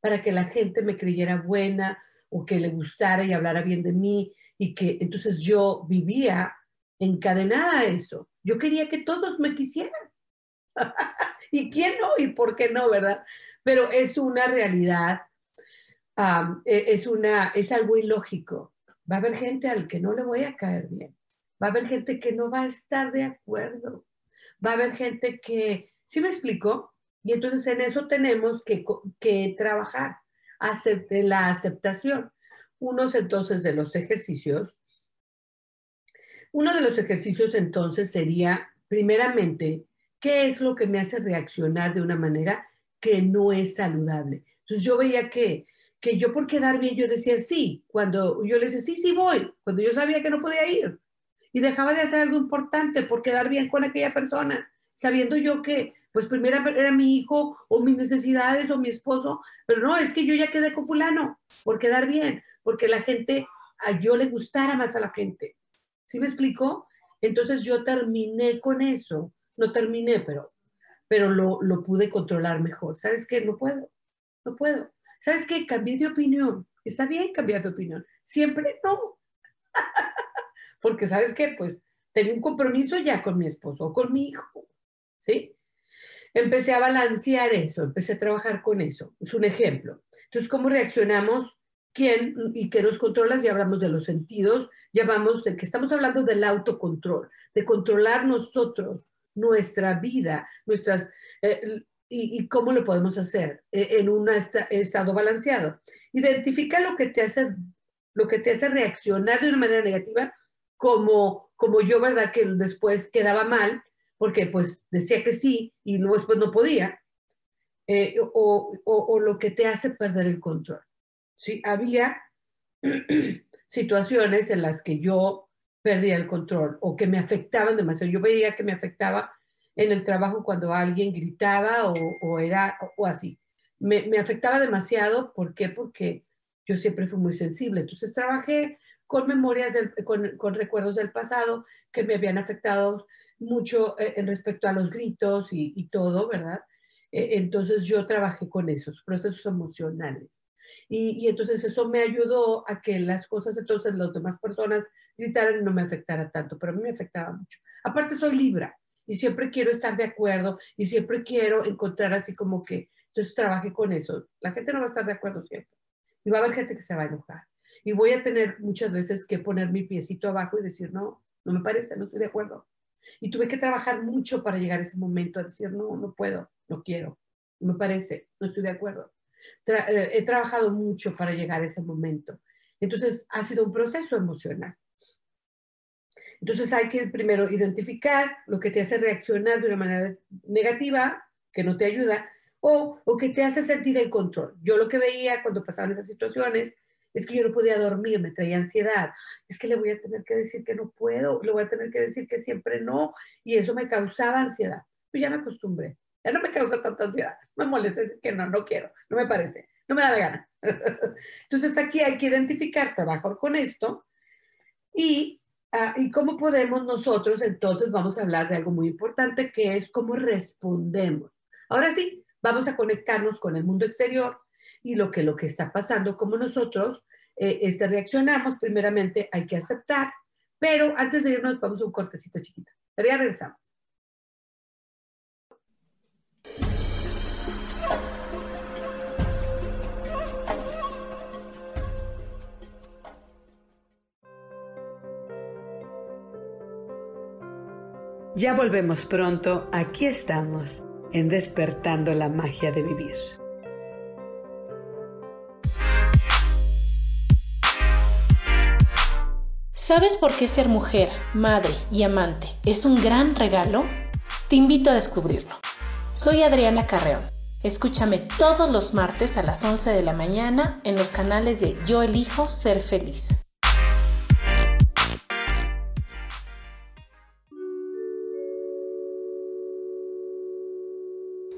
para que la gente me creyera buena o que le gustara y hablara bien de mí y que entonces yo vivía encadenada a eso. Yo quería que todos me quisieran. ¿Y quién no? ¿Y por qué no, verdad? Pero es una realidad, e, es, una, es algo ilógico. Va a haber gente al que no le voy a caer bien. Va a haber gente que no va a estar de acuerdo. Va a haber gente que, ¿sí me explico? Y entonces en eso tenemos que, que trabajar, hacer la aceptación. Unos entonces de los ejercicios uno de los ejercicios entonces sería, primeramente, ¿qué es lo que me hace reaccionar de una manera que no es saludable? Entonces yo veía que, que yo por quedar bien, yo decía sí, cuando yo le decía sí, sí voy, cuando yo sabía que no podía ir. Y dejaba de hacer algo importante por quedar bien con aquella persona, sabiendo yo que, pues primero era mi hijo o mis necesidades o mi esposo, pero no, es que yo ya quedé con fulano por quedar bien, porque la gente, a yo le gustara más a la gente. ¿Sí me explico? Entonces yo terminé con eso. No terminé, pero, pero lo, lo pude controlar mejor. ¿Sabes qué? No puedo. No puedo. ¿Sabes qué? Cambié de opinión. Está bien cambiar de opinión. Siempre no. Porque, ¿sabes qué? Pues tengo un compromiso ya con mi esposo o con mi hijo. ¿Sí? Empecé a balancear eso, empecé a trabajar con eso. Es un ejemplo. Entonces, ¿cómo reaccionamos? ¿Quién y qué nos controla? Ya hablamos de los sentidos, ya vamos de que estamos hablando del autocontrol, de controlar nosotros, nuestra vida, nuestras, eh, y, cómo lo podemos hacer eh, en un estado balanceado. Identifica lo que te hace, lo que te hace reaccionar de una manera negativa, como, como yo, ¿verdad? Que después quedaba mal, porque pues decía que sí y luego después no podía, eh, o, o, lo que te hace perder el control. ¿Sí? Había situaciones en las que yo perdía el control o que me afectaban demasiado. Yo veía que me afectaba en el trabajo cuando alguien gritaba o, era o, así. Me, me, afectaba demasiado, ¿por qué? Porque yo siempre fui muy sensible. Entonces trabajé con memorias, con, con, recuerdos del pasado que me habían afectado mucho eh, en respecto a los gritos y, todo, ¿verdad? E, entonces yo trabajé con esos procesos emocionales. Y, entonces eso me ayudó a que las cosas, entonces las demás personas gritaran y no me afectara tanto, pero a mí me afectaba mucho. Aparte soy Libra, y siempre quiero estar de acuerdo y siempre quiero encontrar así como que, entonces trabaje con eso. La gente no va a estar de acuerdo siempre. Y va a haber gente que se va a enojar. Y voy a tener muchas veces que poner mi piecito abajo y decir, no, no me parece, no estoy de acuerdo. Y tuve que trabajar mucho para llegar a ese momento a decir, no, no puedo, no quiero, no me parece, no estoy de acuerdo. Eh, he trabajado mucho para llegar a ese momento. Entonces, ha sido un proceso emocional. Entonces hay que primero identificar lo que te hace reaccionar de una manera negativa, que no te ayuda, o, o que te hace sentir el control. Yo lo que veía cuando pasaban esas situaciones es que yo no podía dormir, me traía ansiedad, es que le voy a tener que decir que no puedo, le voy a tener que decir que siempre no, y eso me causaba ansiedad. Yo ya me acostumbré, ya no me causa tanta ansiedad, me molesta decir que no, no quiero, no me parece, no me da de gana. Entonces aquí hay que identificar, trabajar con esto y Ah, ¿Y cómo podemos nosotros entonces vamos a hablar de algo muy importante que es cómo respondemos? Ahora sí, vamos a conectarnos con el mundo exterior y lo que, lo que está pasando, cómo nosotros eh, este, reaccionamos. Primeramente hay que aceptar, pero antes de irnos vamos a un cortecito chiquito. Pero ya regresamos. Ya volvemos pronto, aquí estamos, en despertando la magia de vivir. ¿Sabes por qué ser mujer, madre y amante es un gran regalo? Te invito a descubrirlo. Soy Adriana Carreón. Escúchame todos los martes a las 11 de la mañana en los canales de Yo elijo ser feliz.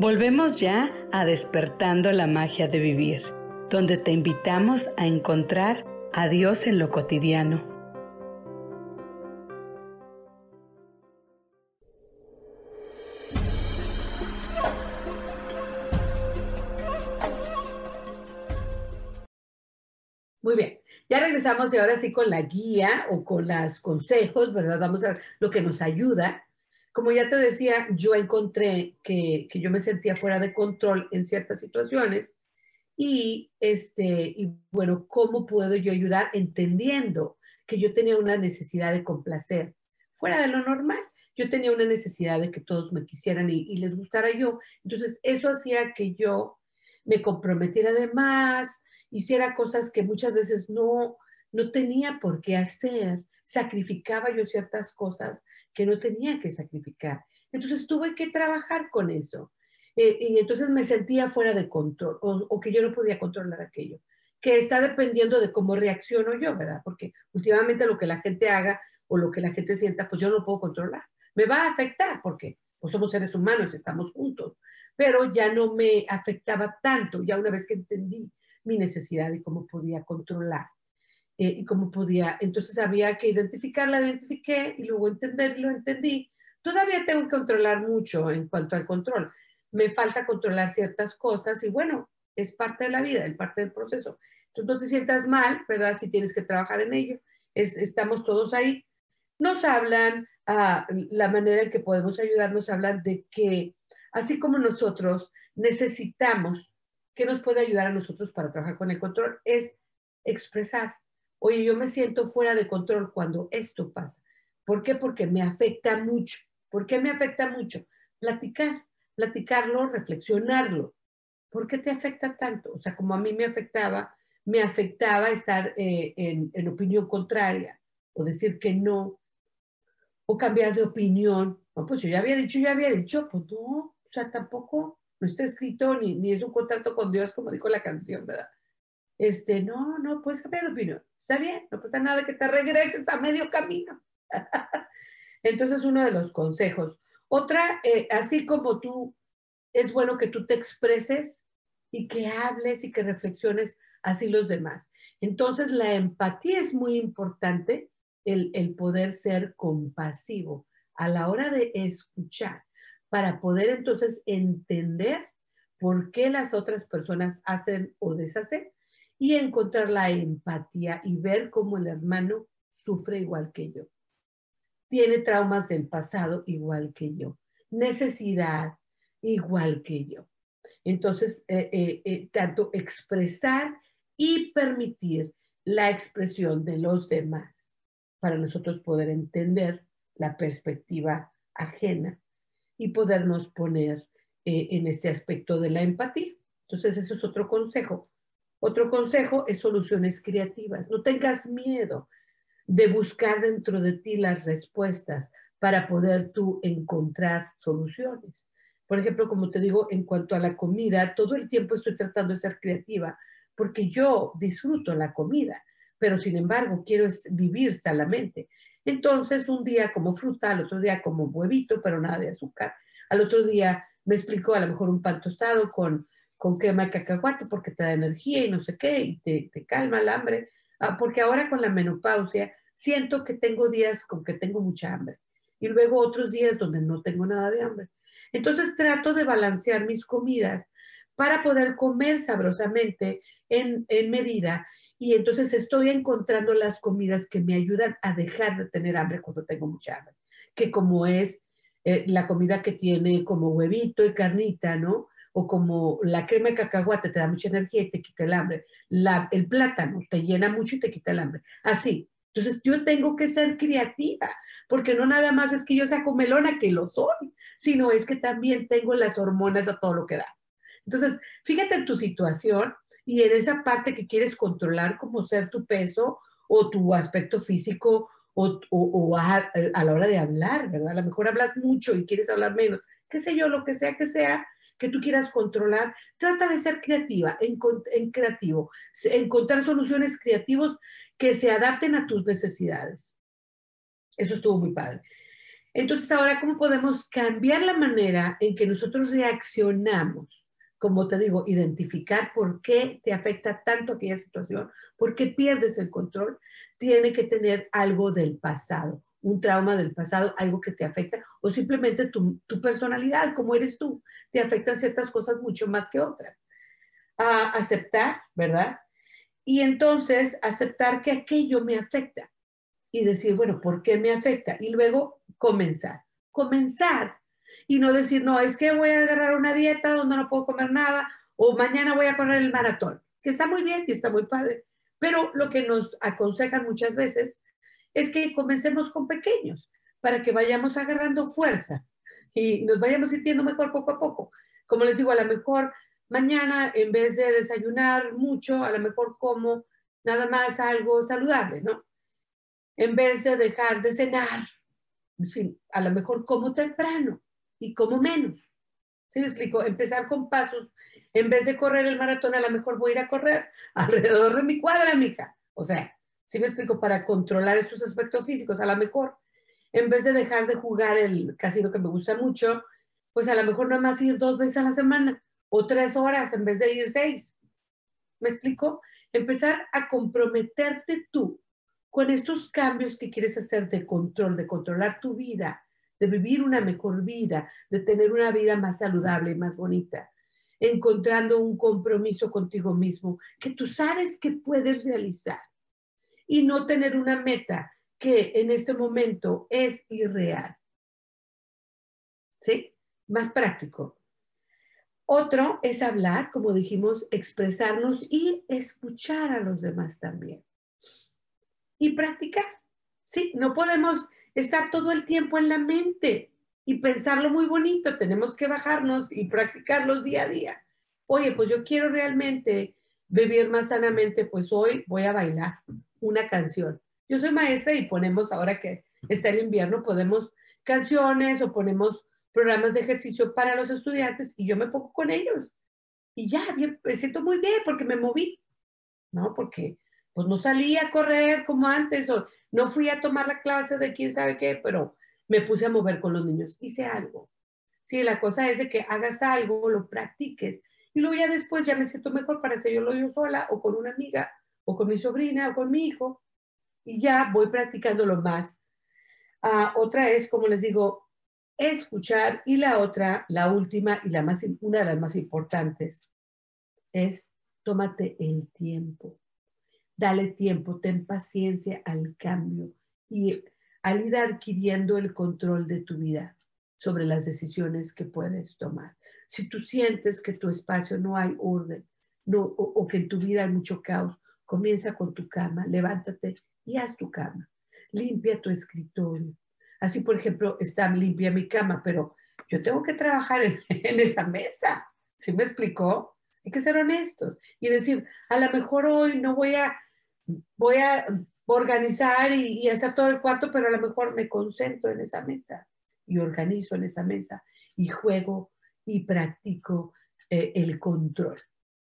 Volvemos ya a despertando la magia de vivir, donde te invitamos a encontrar a Dios en lo cotidiano. Muy bien, ya regresamos y ahora sí con la guía o con los consejos, ¿verdad? Vamos a ver lo que nos ayuda como ya te decía, yo encontré que, que yo me sentía fuera de control en ciertas situaciones y, este, y bueno, ¿cómo puedo yo ayudar entendiendo que yo tenía una necesidad de complacer fuera de lo normal? Yo tenía una necesidad de que todos me quisieran y, y les gustara yo. Entonces, eso hacía que yo me comprometiera de más, hiciera cosas que muchas veces no, no tenía por qué hacer, sacrificaba yo ciertas cosas que no tenía que sacrificar. Entonces tuve que trabajar con eso. Eh, y entonces me sentía fuera de control o, que yo no podía controlar aquello, que está dependiendo de cómo reacciono yo, ¿verdad? Porque últimamente lo que la gente haga o lo que la gente sienta, pues yo no puedo controlar. Me va a afectar porque pues somos seres humanos, estamos juntos, pero ya no me afectaba tanto, ya una vez que entendí mi necesidad y cómo podía controlar. Eh, y cómo podía, entonces había que identificarla, identifiqué y luego entenderlo, entendí. Todavía tengo que controlar mucho en cuanto al control. Me falta controlar ciertas cosas y bueno, es parte de la vida, es parte del proceso. Entonces no te sientas mal, ¿verdad? Si tienes que trabajar en ello. Es, estamos todos ahí. Nos hablan, ah, la manera en que podemos ayudarnos, hablan de que así como nosotros necesitamos ¿Qué nos puede ayudar a nosotros para trabajar con el control? Es expresar. Oye, yo me siento fuera de control cuando esto pasa. ¿Por qué? Porque me afecta mucho. ¿Por qué me afecta mucho? Platicar, platicarlo, reflexionarlo. ¿Por qué te afecta tanto? O sea, como a mí me afectaba, me afectaba estar eh, en, en opinión contraria o decir que no, o cambiar de opinión. No, pues yo ya había dicho, ya había dicho, pues no, o sea, tampoco no está escrito ni, ni es un contrato con Dios, como dijo la canción, ¿verdad? Este, no, no, puedes cambiar de opinión. Está bien, no pasa nada que te regreses a medio camino. Entonces, uno de los consejos. Otra, eh, así como tú, es bueno que tú te expreses y que hables y que reflexiones así los demás. Entonces, la empatía es muy importante, el, el poder ser compasivo a la hora de escuchar para poder entonces entender por qué las otras personas hacen o deshacen y encontrar la empatía y ver cómo el hermano sufre igual que yo. Tiene traumas del pasado igual que yo. Necesidad igual que yo. Entonces, eh, eh, eh, tanto expresar y permitir la expresión de los demás para nosotros poder entender la perspectiva ajena y podernos poner eh, en este aspecto de la empatía. Entonces, eso es otro consejo. Otro consejo es soluciones creativas. No tengas miedo de buscar dentro de ti las respuestas para poder tú encontrar soluciones. Por ejemplo, como te digo, en cuanto a la comida, todo el tiempo estoy tratando de ser creativa porque yo disfruto la comida, pero sin embargo quiero vivir sanamente. Entonces, un día como fruta, al otro día como huevito, pero nada de azúcar. Al otro día me explicó a lo mejor un pan tostado con, con crema de cacahuate porque te da energía y no sé qué, y te, te calma el hambre. Ah, porque ahora con la menopausia siento que tengo días con que tengo mucha hambre y luego otros días donde no tengo nada de hambre. Entonces trato de balancear mis comidas para poder comer sabrosamente en, en medida y entonces estoy encontrando las comidas que me ayudan a dejar de tener hambre cuando tengo mucha hambre, que como es eh, la comida que tiene como huevito y carnita, ¿no? O como la crema de cacahuate te da mucha energía y te quita el hambre. La, el plátano te llena mucho y te quita el hambre. Así. Entonces yo tengo que ser creativa, porque no nada más es que yo sea comelona, que lo soy, sino es que también tengo las hormonas a todo lo que da. Entonces, fíjate en tu situación y en esa parte que quieres controlar como ser tu peso o tu aspecto físico o, a, la hora de hablar, ¿verdad? A lo mejor hablas mucho y quieres hablar menos, qué sé yo, lo que sea que sea que tú quieras controlar, trata de ser creativa, en, en creativo, encontrar soluciones creativas que se adapten a tus necesidades. Eso estuvo muy padre. Entonces, ahora, ¿cómo podemos cambiar la manera en que nosotros reaccionamos como te digo, identificar por qué te afecta tanto aquella situación, por qué pierdes el control, tiene que tener algo del pasado, un trauma del pasado, algo que te afecta, o simplemente tu, personalidad, como eres tú, te afectan ciertas cosas mucho más que otras. A aceptar, ¿verdad? Y entonces aceptar que aquello me afecta y decir, bueno, ¿por qué me afecta? Y luego comenzar. Comenzar y no decir, no, es que voy a agarrar una dieta donde no puedo comer nada o mañana voy a correr el maratón, que está muy bien y está muy padre. Pero lo que nos aconsejan muchas veces es que comencemos con pequeños para que vayamos agarrando fuerza y nos vayamos sintiendo mejor poco a poco. Como les digo, a lo mejor mañana en vez de desayunar mucho, a lo mejor como nada más algo saludable, ¿no? En vez de dejar de cenar, a lo mejor como temprano y como menos. ¿Sí me explico? Empezar con pasos. En vez de correr el maratón, a lo mejor voy a ir a correr alrededor de mi cuadra, mija. O sea, ¿sí me explico? Para controlar estos aspectos físicos, a lo mejor, en vez de dejar de jugar el casino que me gusta mucho, pues a lo mejor nada más ir dos veces a la semana o tres horas en vez de ir seis. ¿Me explico? Empezar a comprometerte tú con estos cambios que quieres hacer de control, de controlar tu vida, de vivir una mejor vida, de tener una vida más saludable y más bonita, encontrando un compromiso contigo mismo que tú sabes que puedes realizar y no tener una meta que en este momento es irreal. ¿Sí? Más práctico. Otro es hablar, como dijimos, expresarnos y escuchar a los demás también. Y practicar. Sí, no podemos estar todo el tiempo en la mente y pensarlo muy bonito. Tenemos que bajarnos y practicarlos día a día. Oye, pues yo quiero realmente vivir más sanamente, pues hoy voy a bailar una canción. Yo soy maestra y ponemos, ahora que está el invierno, podemos canciones o ponemos programas de ejercicio para los estudiantes y yo me pongo con ellos. Y ya, me siento muy bien porque me moví, ¿no? Porque pues no salí a correr como antes o no fui a tomar la clase de quién sabe qué, pero me puse a mover con los niños, hice algo. Sí, la cosa es de que hagas algo, lo practiques y luego ya después ya me siento mejor para hacerlo yo sola o con una amiga o con mi sobrina o con mi hijo y ya voy practicándolo más. Ah, otra es, como les digo, escuchar y la otra, la última y la más, una de las más importantes, es tómate el tiempo. Dale tiempo, ten paciencia al cambio y al ir adquiriendo el control de tu vida sobre las decisiones que puedes tomar. Si tú sientes que tu espacio no hay orden no, o, que en tu vida hay mucho caos, comienza con tu cama, levántate y haz tu cama. Limpia tu escritorio. Así, por ejemplo, está limpia mi cama, pero yo tengo que trabajar en, esa mesa. ¿Sí me explicó? Hay que ser honestos y decir, a lo mejor hoy no voy a voy a organizar y, hacer todo el cuarto, pero a lo mejor me concentro en esa mesa y organizo en esa mesa y juego y practico eh, el control,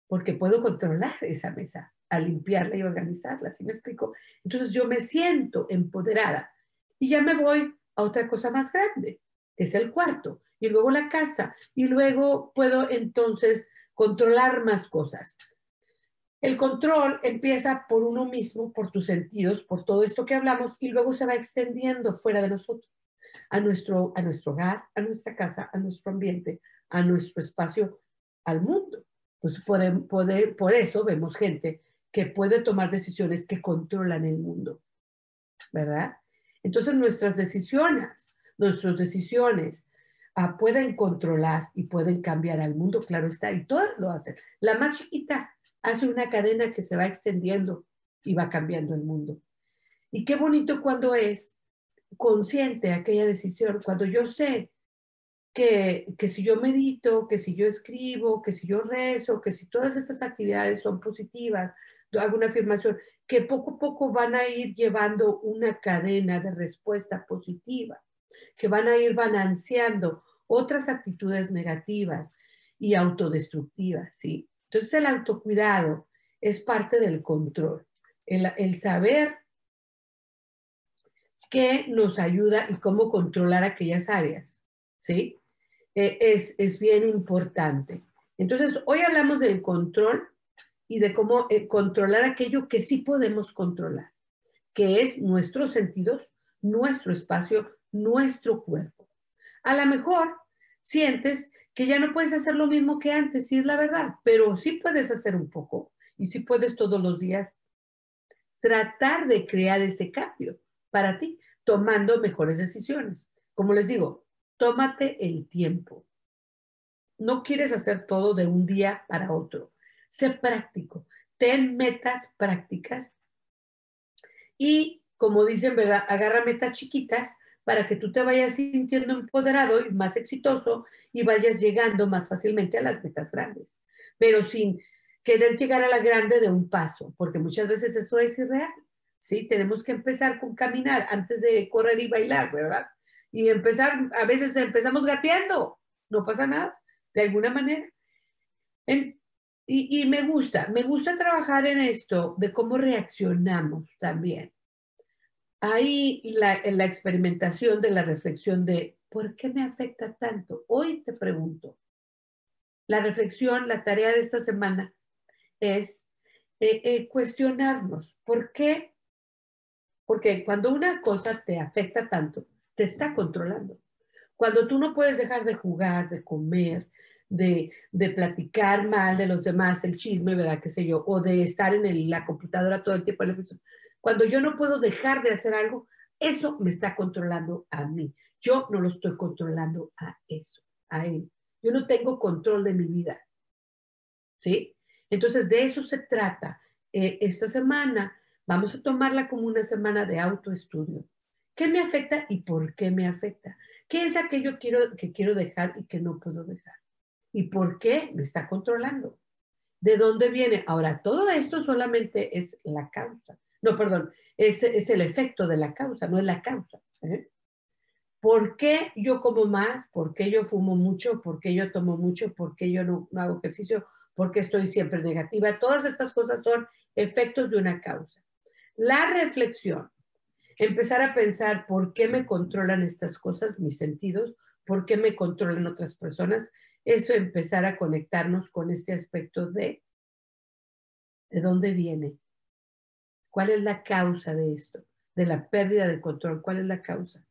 porque puedo controlar esa mesa al limpiarla y organizarla, ¿sí me explico? Entonces yo me siento empoderada y ya me voy a otra cosa más grande, que es el cuarto, y luego la casa, y luego puedo entonces controlar más cosas. El control empieza por uno mismo, por tus sentidos, por todo esto que hablamos, y luego se va extendiendo fuera de nosotros, a nuestro, a nuestro hogar, a nuestra casa, a nuestro ambiente, a nuestro espacio, al mundo. Pues por, por eso vemos gente que puede tomar decisiones que controlan el mundo, ¿verdad? Entonces nuestras decisiones, nuestras decisiones ah, pueden controlar y pueden cambiar al mundo, claro está, y todas lo hacen. La más chiquita hace una cadena que se va extendiendo y va cambiando el mundo. Y qué bonito cuando es consciente aquella decisión, cuando yo sé que, si yo medito, que si yo escribo, que si yo rezo, que si todas estas actividades son positivas, hago una afirmación, que poco a poco van a ir llevando una cadena de respuesta positiva, que van a ir balanceando otras actitudes negativas y autodestructivas, ¿sí? Entonces el autocuidado es parte del control, el, saber qué nos ayuda y cómo controlar aquellas áreas, ¿sí? E, es, es, bien importante. Entonces, hoy hablamos del control y de cómo eh, controlar aquello que sí podemos controlar, que es nuestros sentidos, nuestro espacio, nuestro cuerpo. A lo mejor sientes que ya no puedes hacer lo mismo que antes, sí es la verdad, pero sí puedes hacer un poco Y si puedes todos los días, tratar de crear ese cambio para ti, tomando mejores decisiones. Como les digo, tómate el tiempo. No quieres hacer todo de un día para otro. Sé práctico. Ten metas prácticas. Y como dicen, ¿verdad? Agarra metas chiquitas para que tú te vayas sintiendo empoderado y más exitoso y vayas llegando más fácilmente a las metas grandes. Pero sin querer llegar a la grande de un paso, porque muchas veces eso es irreal. ¿sí? Tenemos que empezar con caminar antes de correr y bailar, ¿verdad? Y empezar, a veces empezamos gateando, no pasa nada, de alguna manera. y, me gusta, me gusta trabajar en esto de cómo reaccionamos también. Ahí la, la experimentación de la reflexión de ¿por qué me afecta tanto? Hoy te pregunto, la reflexión, la tarea de esta semana es eh, eh, cuestionarnos, ¿por qué porque cuando una cosa te afecta tanto, te está controlando. Cuando tú no puedes dejar de jugar, de comer, de, platicar mal de los demás, el chisme, ¿verdad? ¿Qué sé yo? O de estar en la computadora todo el tiempo. Cuando yo no puedo dejar de hacer algo, eso me está controlando a mí. Yo no lo estoy controlando a eso, a él. Yo no tengo control de mi vida. ¿Sí? Entonces, de eso se trata. Eh, esta semana Vamos a tomarla como una semana de autoestudio. ¿Qué me afecta y por qué me afecta? ¿Qué es aquello quiero, que quiero dejar y que no puedo dejar? ¿Y por qué me está controlando? ¿De dónde viene? Ahora, todo esto solamente es la causa. No, perdón, es, es el efecto de la causa, no es la causa. ¿eh? ¿Por qué yo como más? ¿Por qué yo fumo mucho? ¿Por qué yo tomo mucho? ¿Por qué yo no, no hago ejercicio? ¿Por qué estoy siempre negativa? Todas estas cosas son efectos de una causa. La reflexión, empezar a pensar por qué me controlan estas cosas, mis sentidos, por qué me controlan otras personas, eso empezar a conectarnos con este aspecto de de dónde viene, cuál es la causa de esto, de la pérdida de control, cuál es la causa.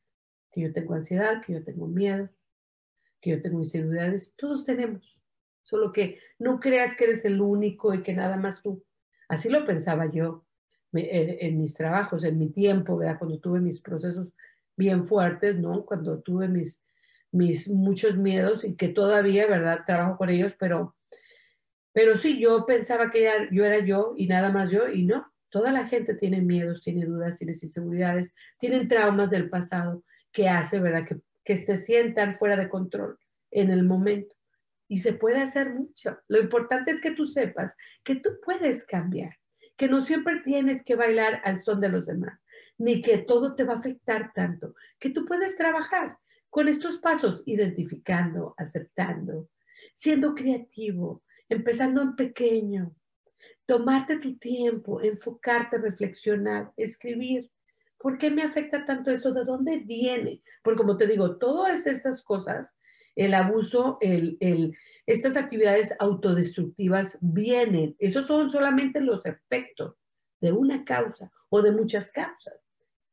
Que yo tengo ansiedad, que yo tengo miedo, que yo tengo inseguridades, todos tenemos, solo que no creas que eres el único y que nada más tú. Así lo pensaba yo en, mis trabajos, en mi tiempo, ¿verdad? Cuando tuve mis procesos bien fuertes, ¿no? Cuando tuve mis, mis muchos miedos y que todavía, ¿verdad? Trabajo con ellos, pero, pero sí, yo pensaba que yo era yo y nada más yo y no. Toda la gente tiene miedos, tiene dudas, tiene inseguridades, tienen traumas del pasado que hace, ¿verdad? Que, que se sientan fuera de control en el momento. Y se puede hacer mucho. Lo importante es que tú sepas que tú puedes cambiar que no siempre tienes que bailar al son de los demás, ni que todo te va a afectar tanto, que tú puedes trabajar con estos pasos, identificando, aceptando, siendo creativo, empezando en pequeño, tomarte tu tiempo, enfocarte, reflexionar, escribir. ¿Por qué me afecta tanto eso? ¿De dónde viene? Porque como te digo, todas estas cosas el abuso, el, estas actividades autodestructivas vienen. Esos son solamente los efectos de una causa o de muchas causas.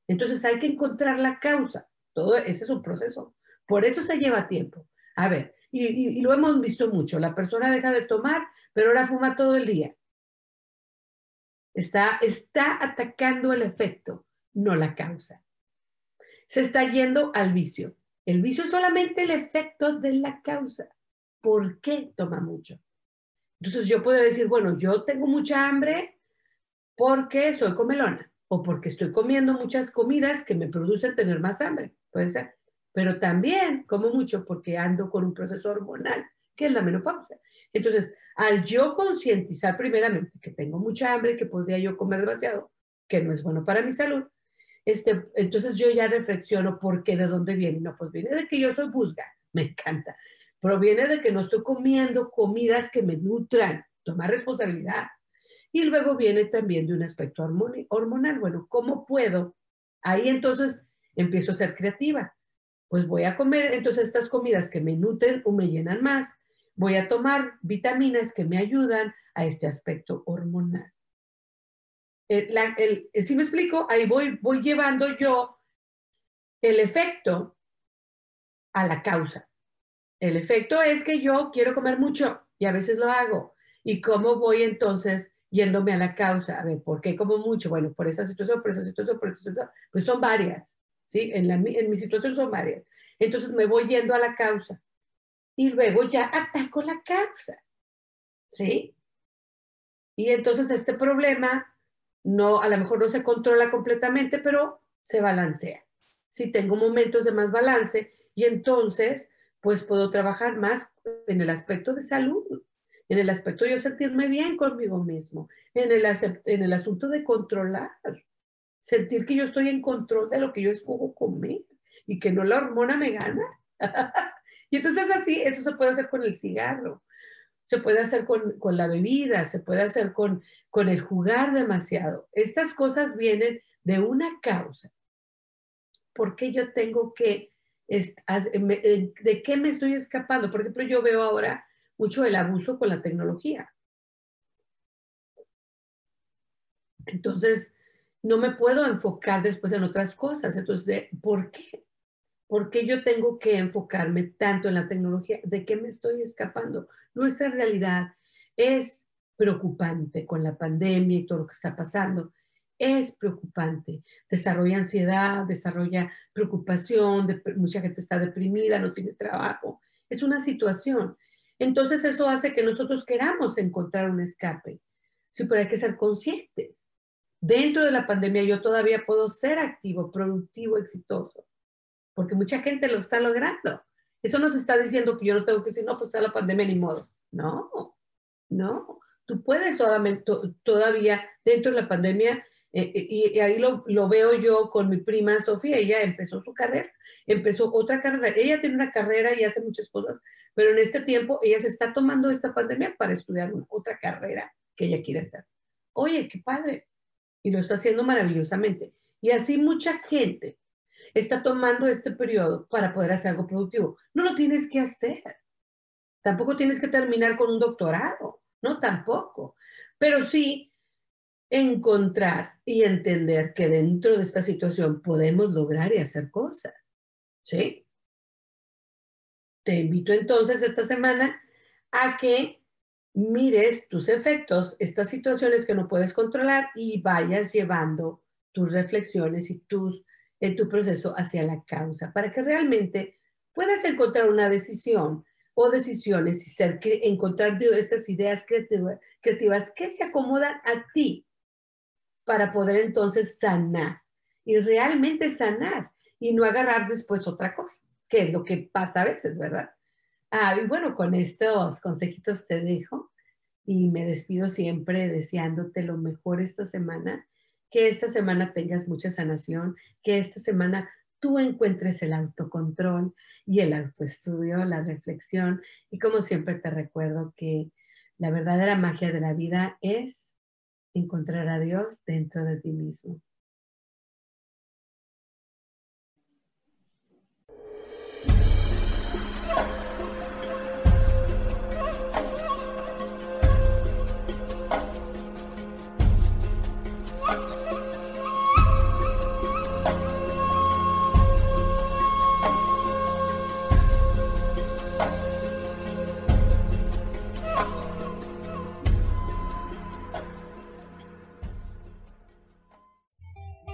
Entonces hay que encontrar la causa. Todo ese es un proceso. Por eso se lleva tiempo. A ver, y, lo hemos visto mucho. La persona deja de tomar, pero ahora fuma todo el día. Está, está atacando el efecto, no la causa. Se está yendo al vicio. El vicio es solamente el efecto de la causa. ¿Por qué toma mucho? Entonces yo puedo decir, bueno, yo tengo mucha hambre porque soy comelona o porque estoy comiendo muchas comidas que me producen tener más hambre, puede ser. Pero también como mucho porque ando con un proceso hormonal, que es la menopausia. Entonces, al yo concientizar primeramente que tengo mucha hambre, que podría yo comer demasiado, que no es bueno para mi salud, este, entonces yo ya reflexiono por qué, de dónde viene. No, pues viene de que yo soy busga, me encanta. Proviene de que no estoy comiendo comidas que me nutran, tomar responsabilidad. Y luego viene también de un aspecto hormonal. Bueno, ¿cómo puedo? Ahí entonces empiezo a ser creativa. Pues voy a comer entonces estas comidas que me nutren o me llenan más. Voy a tomar vitaminas que me ayudan a este aspecto hormonal. Eh, si me explico, ahí voy, voy llevando yo el efecto a la causa. El efecto es que yo quiero comer mucho y a veces lo hago. ¿Y cómo voy entonces yéndome a la causa, a ver, ¿por qué como mucho? Bueno, por esa situación, por esa situación, por esa situación, pues son varias, ¿sí? En, la, en mi situación son varias. Entonces me voy yendo a la causa y luego ya ataco la causa, ¿sí? Y entonces este problema no, a lo mejor no se controla completamente, pero se balancea. Si tengo momentos de más balance y entonces pues puedo trabajar más en el aspecto de salud, en el aspecto de yo sentirme bien conmigo mismo, en el, en el asunto de controlar, sentir que yo estoy en control de lo que yo escojo comer y que no la hormona me gana. y entonces así, eso se puede hacer con el cigarro, se puede hacer con, con la bebida, se puede hacer con, con el jugar demasiado. Estas cosas vienen de una causa. ¿Por qué yo tengo que eh, ¿De qué me estoy escapando? Por ejemplo, yo veo ahora mucho el abuso con la tecnología. Entonces, no me puedo enfocar después en otras cosas. Entonces, ¿por qué? ¿Por qué yo tengo que enfocarme tanto en la tecnología? ¿De qué me estoy escapando? Nuestra realidad es preocupante con la pandemia y todo lo que está pasando es preocupante. Desarrolla ansiedad, desarrolla preocupación, mucha gente está deprimida, no tiene trabajo. Es una situación. Entonces eso hace que nosotros queramos encontrar un escape. Sí, pero hay que ser conscientes. Dentro de la pandemia yo todavía puedo ser activo, productivo, exitoso, porque mucha gente lo está logrando. Eso nos está diciendo que yo no tengo que decir, no, pues está la pandemia ni modo. No, no. Tú puedes todavía, dentro de la pandemia, eh, eh, y, ahí lo, lo, veo yo con mi prima Sofía, ella empezó su carrera, empezó otra carrera, ella tiene una carrera y hace muchas cosas, pero en este tiempo ella se está tomando esta pandemia para estudiar otra carrera que ella quiere hacer. Oye, qué padre. Y lo está haciendo maravillosamente. Y así mucha gente está tomando este periodo para poder hacer algo productivo. No lo tienes que hacer. Tampoco tienes que terminar con un doctorado, no tampoco. Pero sí encontrar y entender que dentro de esta situación podemos lograr y hacer cosas. ¿Sí? Te invito entonces esta semana a que mires tus efectos, estas situaciones que no puedes controlar y vayas llevando tus reflexiones y tus, en tu proceso hacia la causa para que realmente puedas encontrar una decisión o decisiones y ser, encontrar estas ideas creativas que se acomodan a ti para poder entonces sanar y realmente sanar y no agarrar después otra cosa, que es lo que pasa a veces, ¿verdad? Ah, y bueno, con estos consejitos te dejo y me despido siempre deseándote lo mejor esta semana, que esta semana tengas mucha sanación, que esta semana tú encuentres el autocontrol y el autoestudio, la reflexión y como siempre te recuerdo que la verdadera magia de la vida es encontrar a Dios dentro de ti mismo.